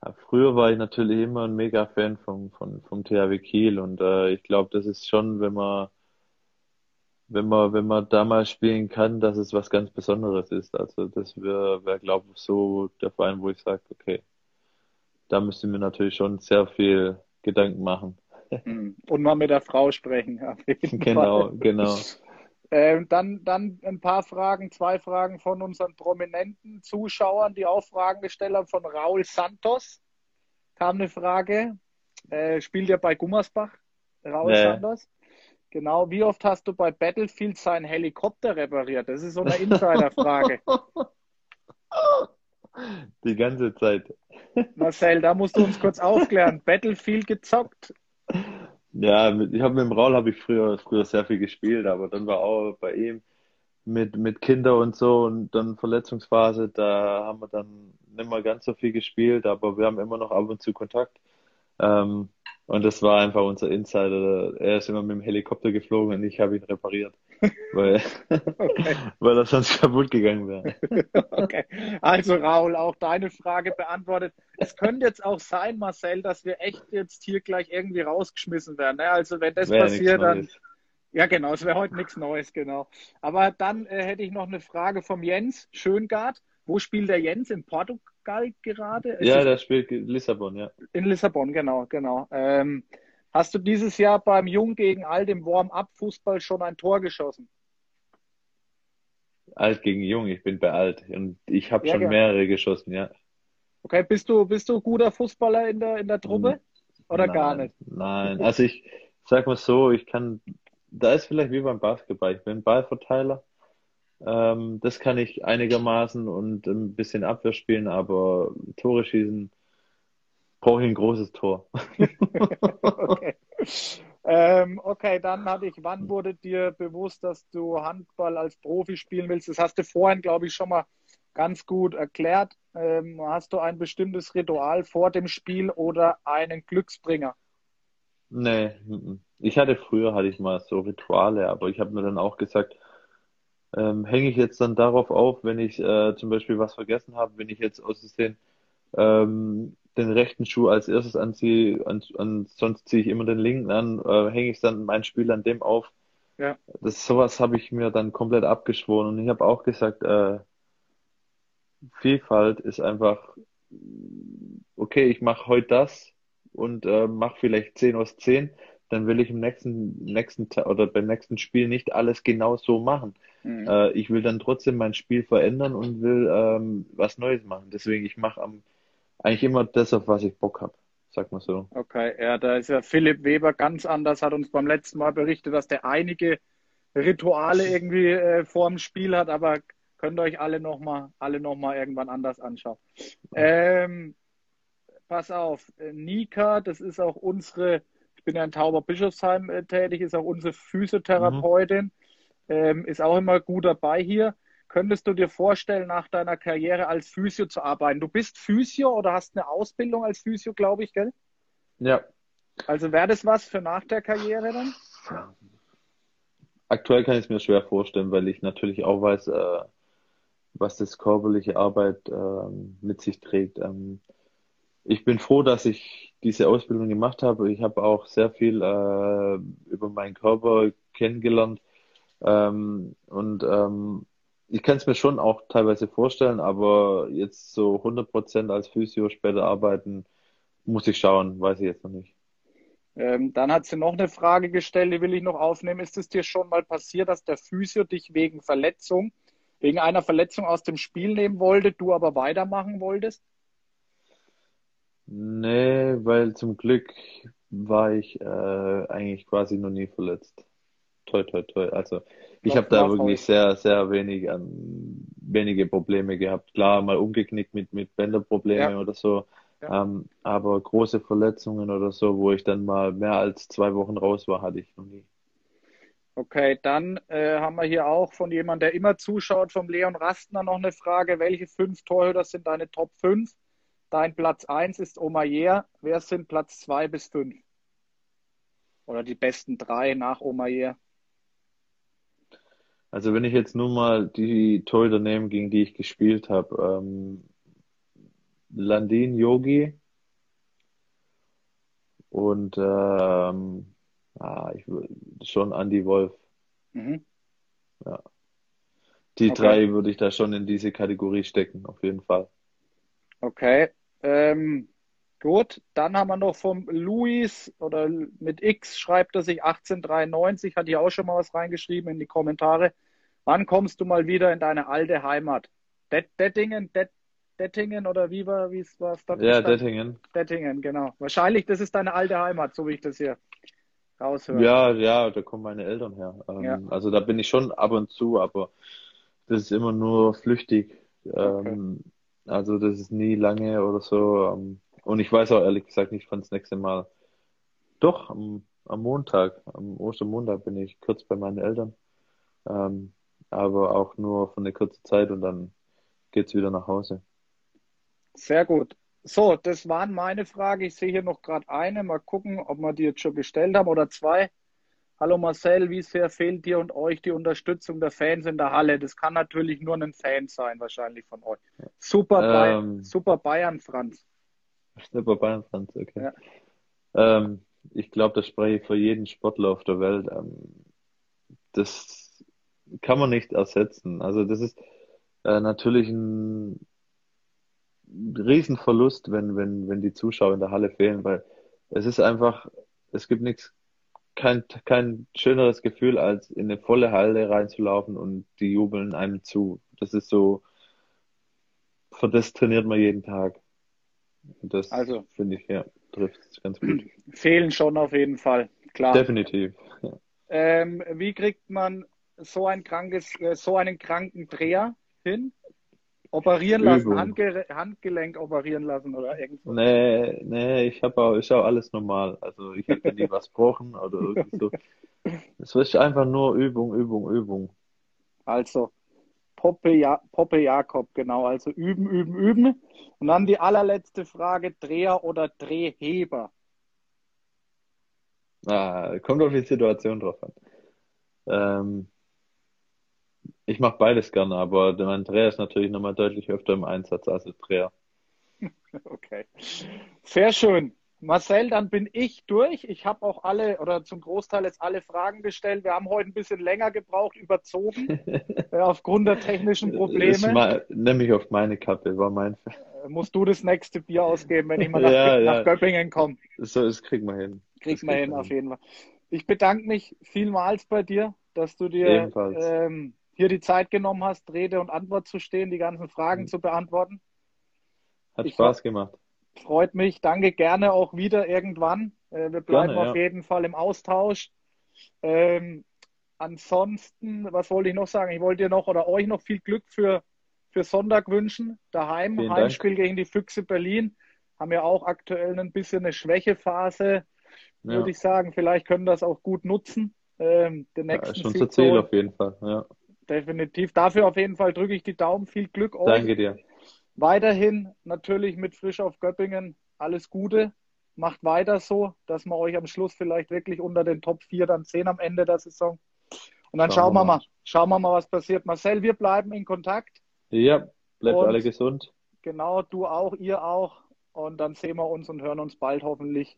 Ja, früher war ich natürlich immer ein mega Fan vom, vom, vom THW Kiel und äh, ich glaube, das ist schon, wenn man, wenn man, wenn man da mal spielen kann, dass es was ganz Besonderes ist. Also das wäre, wär, glaube ich, so der Verein, wo ich sage, okay, da müssen wir natürlich schon sehr viel Gedanken machen. Hm. Und mal mit der Frau sprechen. genau, Fall. genau. Ähm, dann, dann ein paar Fragen, zwei Fragen von unseren prominenten Zuschauern, die auch Fragen gestellt haben, von Raul Santos. Kam eine Frage, äh, spielt er bei Gummersbach, Raul nee. Santos. Genau, wie oft hast du bei Battlefield seinen Helikopter repariert? Das ist so eine Insiderfrage. Die ganze Zeit. Marcel, da musst du uns kurz aufklären. Battlefield gezockt? Ja, mit, ich habe mit dem Raul habe ich früher, früher sehr viel gespielt, aber dann war auch bei ihm mit, mit Kinder und so und dann Verletzungsphase, da haben wir dann nicht mehr ganz so viel gespielt, aber wir haben immer noch ab und zu Kontakt. Ähm, und das war einfach unser Insider. Er ist immer mit dem Helikopter geflogen und ich habe ihn repariert, weil, okay. weil er sonst kaputt gegangen wäre. Okay. Also Raul, auch deine Frage beantwortet. Es könnte jetzt auch sein, Marcel, dass wir echt jetzt hier gleich irgendwie rausgeschmissen werden. Ne? Also wenn das passiert, dann. Ja, genau, es wäre heute nichts Neues, genau. Aber dann äh, hätte ich noch eine Frage vom Jens Schöngard. Wo spielt der Jens? In Portugal gerade? Ja, der spielt in Lissabon, ja. In Lissabon, genau, genau. Ähm, hast du dieses Jahr beim Jung gegen Alt im Warm-up-Fußball schon ein Tor geschossen? Alt gegen Jung, ich bin bei Alt. Und ich habe ja, schon genau. mehrere geschossen, ja. Okay, bist du, bist du guter Fußballer in der, in der Truppe? Oder nein, gar nicht? Nein, also ich sag mal so, ich kann, da ist vielleicht wie beim Basketball, ich bin Ballverteiler. Ähm, das kann ich einigermaßen und ein bisschen Abwehr spielen, aber Tore schießen brauche ich ein großes Tor. okay. Ähm, okay, dann hatte ich, wann wurde dir bewusst, dass du Handball als Profi spielen willst? Das hast du vorhin, glaube ich, schon mal ganz gut erklärt. Ähm, hast du ein bestimmtes Ritual vor dem Spiel oder einen Glücksbringer? Nee, ich hatte früher hatte ich mal so Rituale, aber ich habe mir dann auch gesagt, ähm, hänge ich jetzt dann darauf auf, wenn ich äh, zum Beispiel was vergessen habe, wenn ich jetzt aus Versehen ähm, den rechten Schuh als erstes anziehe, an, an, sonst ziehe ich immer den linken an, äh, hänge ich dann mein Spiel an dem auf. Ja. Das sowas habe ich mir dann komplett abgeschworen und ich habe auch gesagt, äh, Vielfalt ist einfach, okay, ich mache heute das und äh, mache vielleicht 10 aus 10, dann will ich im nächsten, nächsten oder beim nächsten Spiel nicht alles genau so machen. Mhm. Äh, ich will dann trotzdem mein Spiel verändern und will ähm, was Neues machen. Deswegen, ich mache am eigentlich immer das, auf was ich Bock habe. Sag mal so. Okay, ja, da ist ja Philipp Weber ganz anders, hat uns beim letzten Mal berichtet, dass der einige Rituale irgendwie äh, vor dem Spiel hat, aber könnt ihr euch alle nochmal alle noch mal irgendwann anders anschauen. Ähm, pass auf, Nika, das ist auch unsere, ich bin ja in Tauber Bischofsheim äh, tätig, ist auch unsere Physiotherapeutin, mhm. ähm, ist auch immer gut dabei hier. Könntest du dir vorstellen, nach deiner Karriere als Physio zu arbeiten? Du bist Physio oder hast eine Ausbildung als Physio, glaube ich, gell? Ja. Also wäre das was für nach der Karriere dann? Aktuell kann ich es mir schwer vorstellen, weil ich natürlich auch weiß, äh, was das körperliche Arbeit äh, mit sich trägt. Ähm, ich bin froh, dass ich diese Ausbildung gemacht habe. Ich habe auch sehr viel äh, über meinen Körper kennengelernt. Ähm, und ähm, ich kann es mir schon auch teilweise vorstellen, aber jetzt so 100% als Physio später arbeiten, muss ich schauen, weiß ich jetzt noch nicht. Ähm, dann hat sie noch eine Frage gestellt, die will ich noch aufnehmen. Ist es dir schon mal passiert, dass der Physio dich wegen Verletzung, wegen einer Verletzung aus dem Spiel nehmen wollte, du aber weitermachen wolltest? Nee, weil zum Glück war ich äh, eigentlich quasi noch nie verletzt. Toi, toi, toi. Also ich habe da wirklich sehr, sehr wenig an ähm, wenige Probleme gehabt. Klar, mal umgeknickt mit, mit Bänderprobleme ja. oder so. Ja. Ähm, aber große Verletzungen oder so, wo ich dann mal mehr als zwei Wochen raus war, hatte ich noch nie. Okay, dann äh, haben wir hier auch von jemandem, der immer zuschaut, vom Leon Rastner noch eine Frage. Welche fünf Torhüter sind deine Top 5? Dein Platz 1 ist Omayer. Wer sind Platz 2 bis 5? Oder die besten drei nach Omayer? Also wenn ich jetzt nur mal die Torhüter nehme, gegen die ich gespielt habe, ähm, Landin Yogi und ähm, ah, ich schon Andy Wolf. Mhm. Ja. Die okay. drei würde ich da schon in diese Kategorie stecken, auf jeden Fall. Okay. Ähm, gut, dann haben wir noch vom Luis oder mit X schreibt er sich 1893, hat hier auch schon mal was reingeschrieben in die Kommentare. Wann kommst du mal wieder in deine alte Heimat? Det Dettingen, Det Dettingen oder wie war wie war es dort? Ja, Dettingen. Dettingen, genau. Wahrscheinlich, das ist deine alte Heimat, so wie ich das hier raushöre. Ja, ja, da kommen meine Eltern her. Ähm, ja. Also da bin ich schon ab und zu, aber das ist immer nur flüchtig. Okay. Ähm, also das ist nie lange oder so. Ähm, und ich weiß auch ehrlich gesagt nicht, wann das nächste Mal. Doch, am, am Montag, am Ostermontag bin ich kurz bei meinen Eltern. Ähm, aber auch nur für eine kurze Zeit und dann geht's wieder nach Hause. Sehr gut. So, das waren meine Fragen. Ich sehe hier noch gerade eine. Mal gucken, ob wir die jetzt schon gestellt haben oder zwei. Hallo Marcel, wie sehr fehlt dir und euch die Unterstützung der Fans in der Halle? Das kann natürlich nur ein Fan sein, wahrscheinlich von euch. Super, ähm, Bayern, super Bayern, Franz. Super Bayern, Franz, okay. Ja. Ähm, ich glaube, das spreche ich für jeden Sportler auf der Welt. Ähm, das kann man nicht ersetzen. Also das ist äh, natürlich ein Riesenverlust, wenn, wenn, wenn die Zuschauer in der Halle fehlen, weil es ist einfach, es gibt nichts kein, kein schöneres Gefühl, als in eine volle Halle reinzulaufen und die jubeln einem zu. Das ist so, für das trainiert man jeden Tag. Das also, finde ich, ja, trifft es ganz gut. Fehlen schon auf jeden Fall, klar. Definitiv. Ja. Ähm, wie kriegt man so ein krankes, äh, so einen kranken Dreher hin? Operieren lassen, Handge Handgelenk operieren lassen oder irgendwas? Nee, nee, ich habe auch, ist auch alles normal. Also ich habe nie was gebrochen oder irgendwie so. Es ist einfach nur Übung, Übung, Übung. Also Poppe, ja Poppe Jakob, genau. Also üben, üben, üben. Und dann die allerletzte Frage, Dreher oder Drehheber? Ah, kommt auf die Situation drauf an. Ähm, ich mache beides gerne, aber mein Dreher ist natürlich nochmal deutlich öfter im Einsatz als der Dreher. Okay. Sehr schön. Marcel, dann bin ich durch. Ich habe auch alle oder zum Großteil jetzt alle Fragen gestellt. Wir haben heute ein bisschen länger gebraucht, überzogen, äh, aufgrund der technischen Probleme. Mal, nimm mich auf meine Kappe, war mein Fall. Äh, musst du das nächste Bier ausgeben, wenn ich mal nach, ja, nach ja. Göppingen komme? So, das kriegen wir hin. Kriegen wir hin, auf jeden Fall. Ich bedanke mich vielmals bei dir, dass du dir ähm, hier die Zeit genommen hast, Rede und Antwort zu stehen, die ganzen Fragen mhm. zu beantworten. Hat ich Spaß gemacht. Freut mich. Danke gerne auch wieder irgendwann. Äh, wir bleiben gerne, auf ja. jeden Fall im Austausch. Ähm, ansonsten, was wollte ich noch sagen? Ich wollte dir noch oder euch noch viel Glück für, für Sonntag wünschen. Daheim, Vielen Heimspiel Dank. gegen die Füchse Berlin. Haben ja auch aktuell ein bisschen eine Schwächephase, ja. würde ich sagen. Vielleicht können das auch gut nutzen. Ähm, den nächsten ja, schon zu Ziel auf jeden Fall. Ja. Definitiv. Dafür auf jeden Fall drücke ich die Daumen. Viel Glück euch. Danke dir. Weiterhin natürlich mit Frisch auf Göppingen alles Gute. Macht weiter so, dass wir euch am Schluss vielleicht wirklich unter den Top 4 dann sehen am Ende der Saison. Und dann schauen, schauen wir mal. mal. Schauen wir mal, was passiert. Marcel, wir bleiben in Kontakt. Ja, bleibt und alle gesund. Genau, du auch, ihr auch. Und dann sehen wir uns und hören uns bald hoffentlich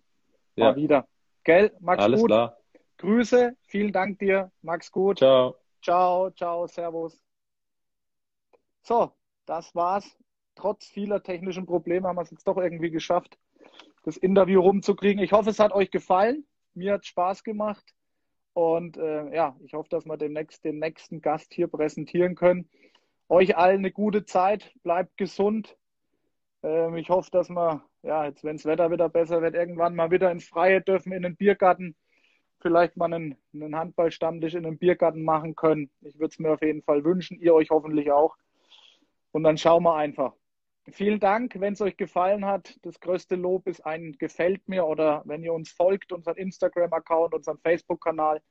ja. mal wieder. Gell? Max Alles gut. klar. Grüße, vielen Dank dir. Max gut. Ciao. Ciao, ciao, servus. So, das war's. Trotz vieler technischen Probleme haben wir es jetzt doch irgendwie geschafft, das Interview rumzukriegen. Ich hoffe, es hat euch gefallen. Mir hat Spaß gemacht. Und äh, ja, ich hoffe, dass wir demnächst den nächsten Gast hier präsentieren können. Euch allen eine gute Zeit. Bleibt gesund. Ähm, ich hoffe, dass wir, ja, jetzt, wenn das Wetter wieder besser wird, irgendwann mal wieder ins Freie dürfen, in den Biergarten vielleicht mal einen, einen Handballstammtisch in einem Biergarten machen können. Ich würde es mir auf jeden Fall wünschen, ihr euch hoffentlich auch. Und dann schauen wir einfach. Vielen Dank, wenn es euch gefallen hat. Das größte Lob ist ein Gefällt mir oder wenn ihr uns folgt, unseren Instagram-Account, unseren Facebook-Kanal,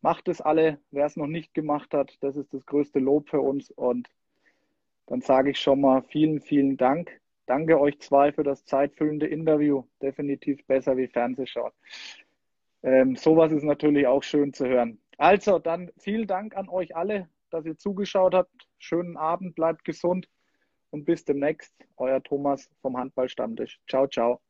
macht es alle. Wer es noch nicht gemacht hat, das ist das größte Lob für uns. Und dann sage ich schon mal vielen, vielen Dank. Danke euch zwei für das zeitfüllende Interview. Definitiv besser wie Fernsehschauen. Ähm, sowas ist natürlich auch schön zu hören. Also, dann vielen Dank an euch alle, dass ihr zugeschaut habt. Schönen Abend, bleibt gesund und bis demnächst. Euer Thomas vom Handballstammtisch. Ciao, ciao.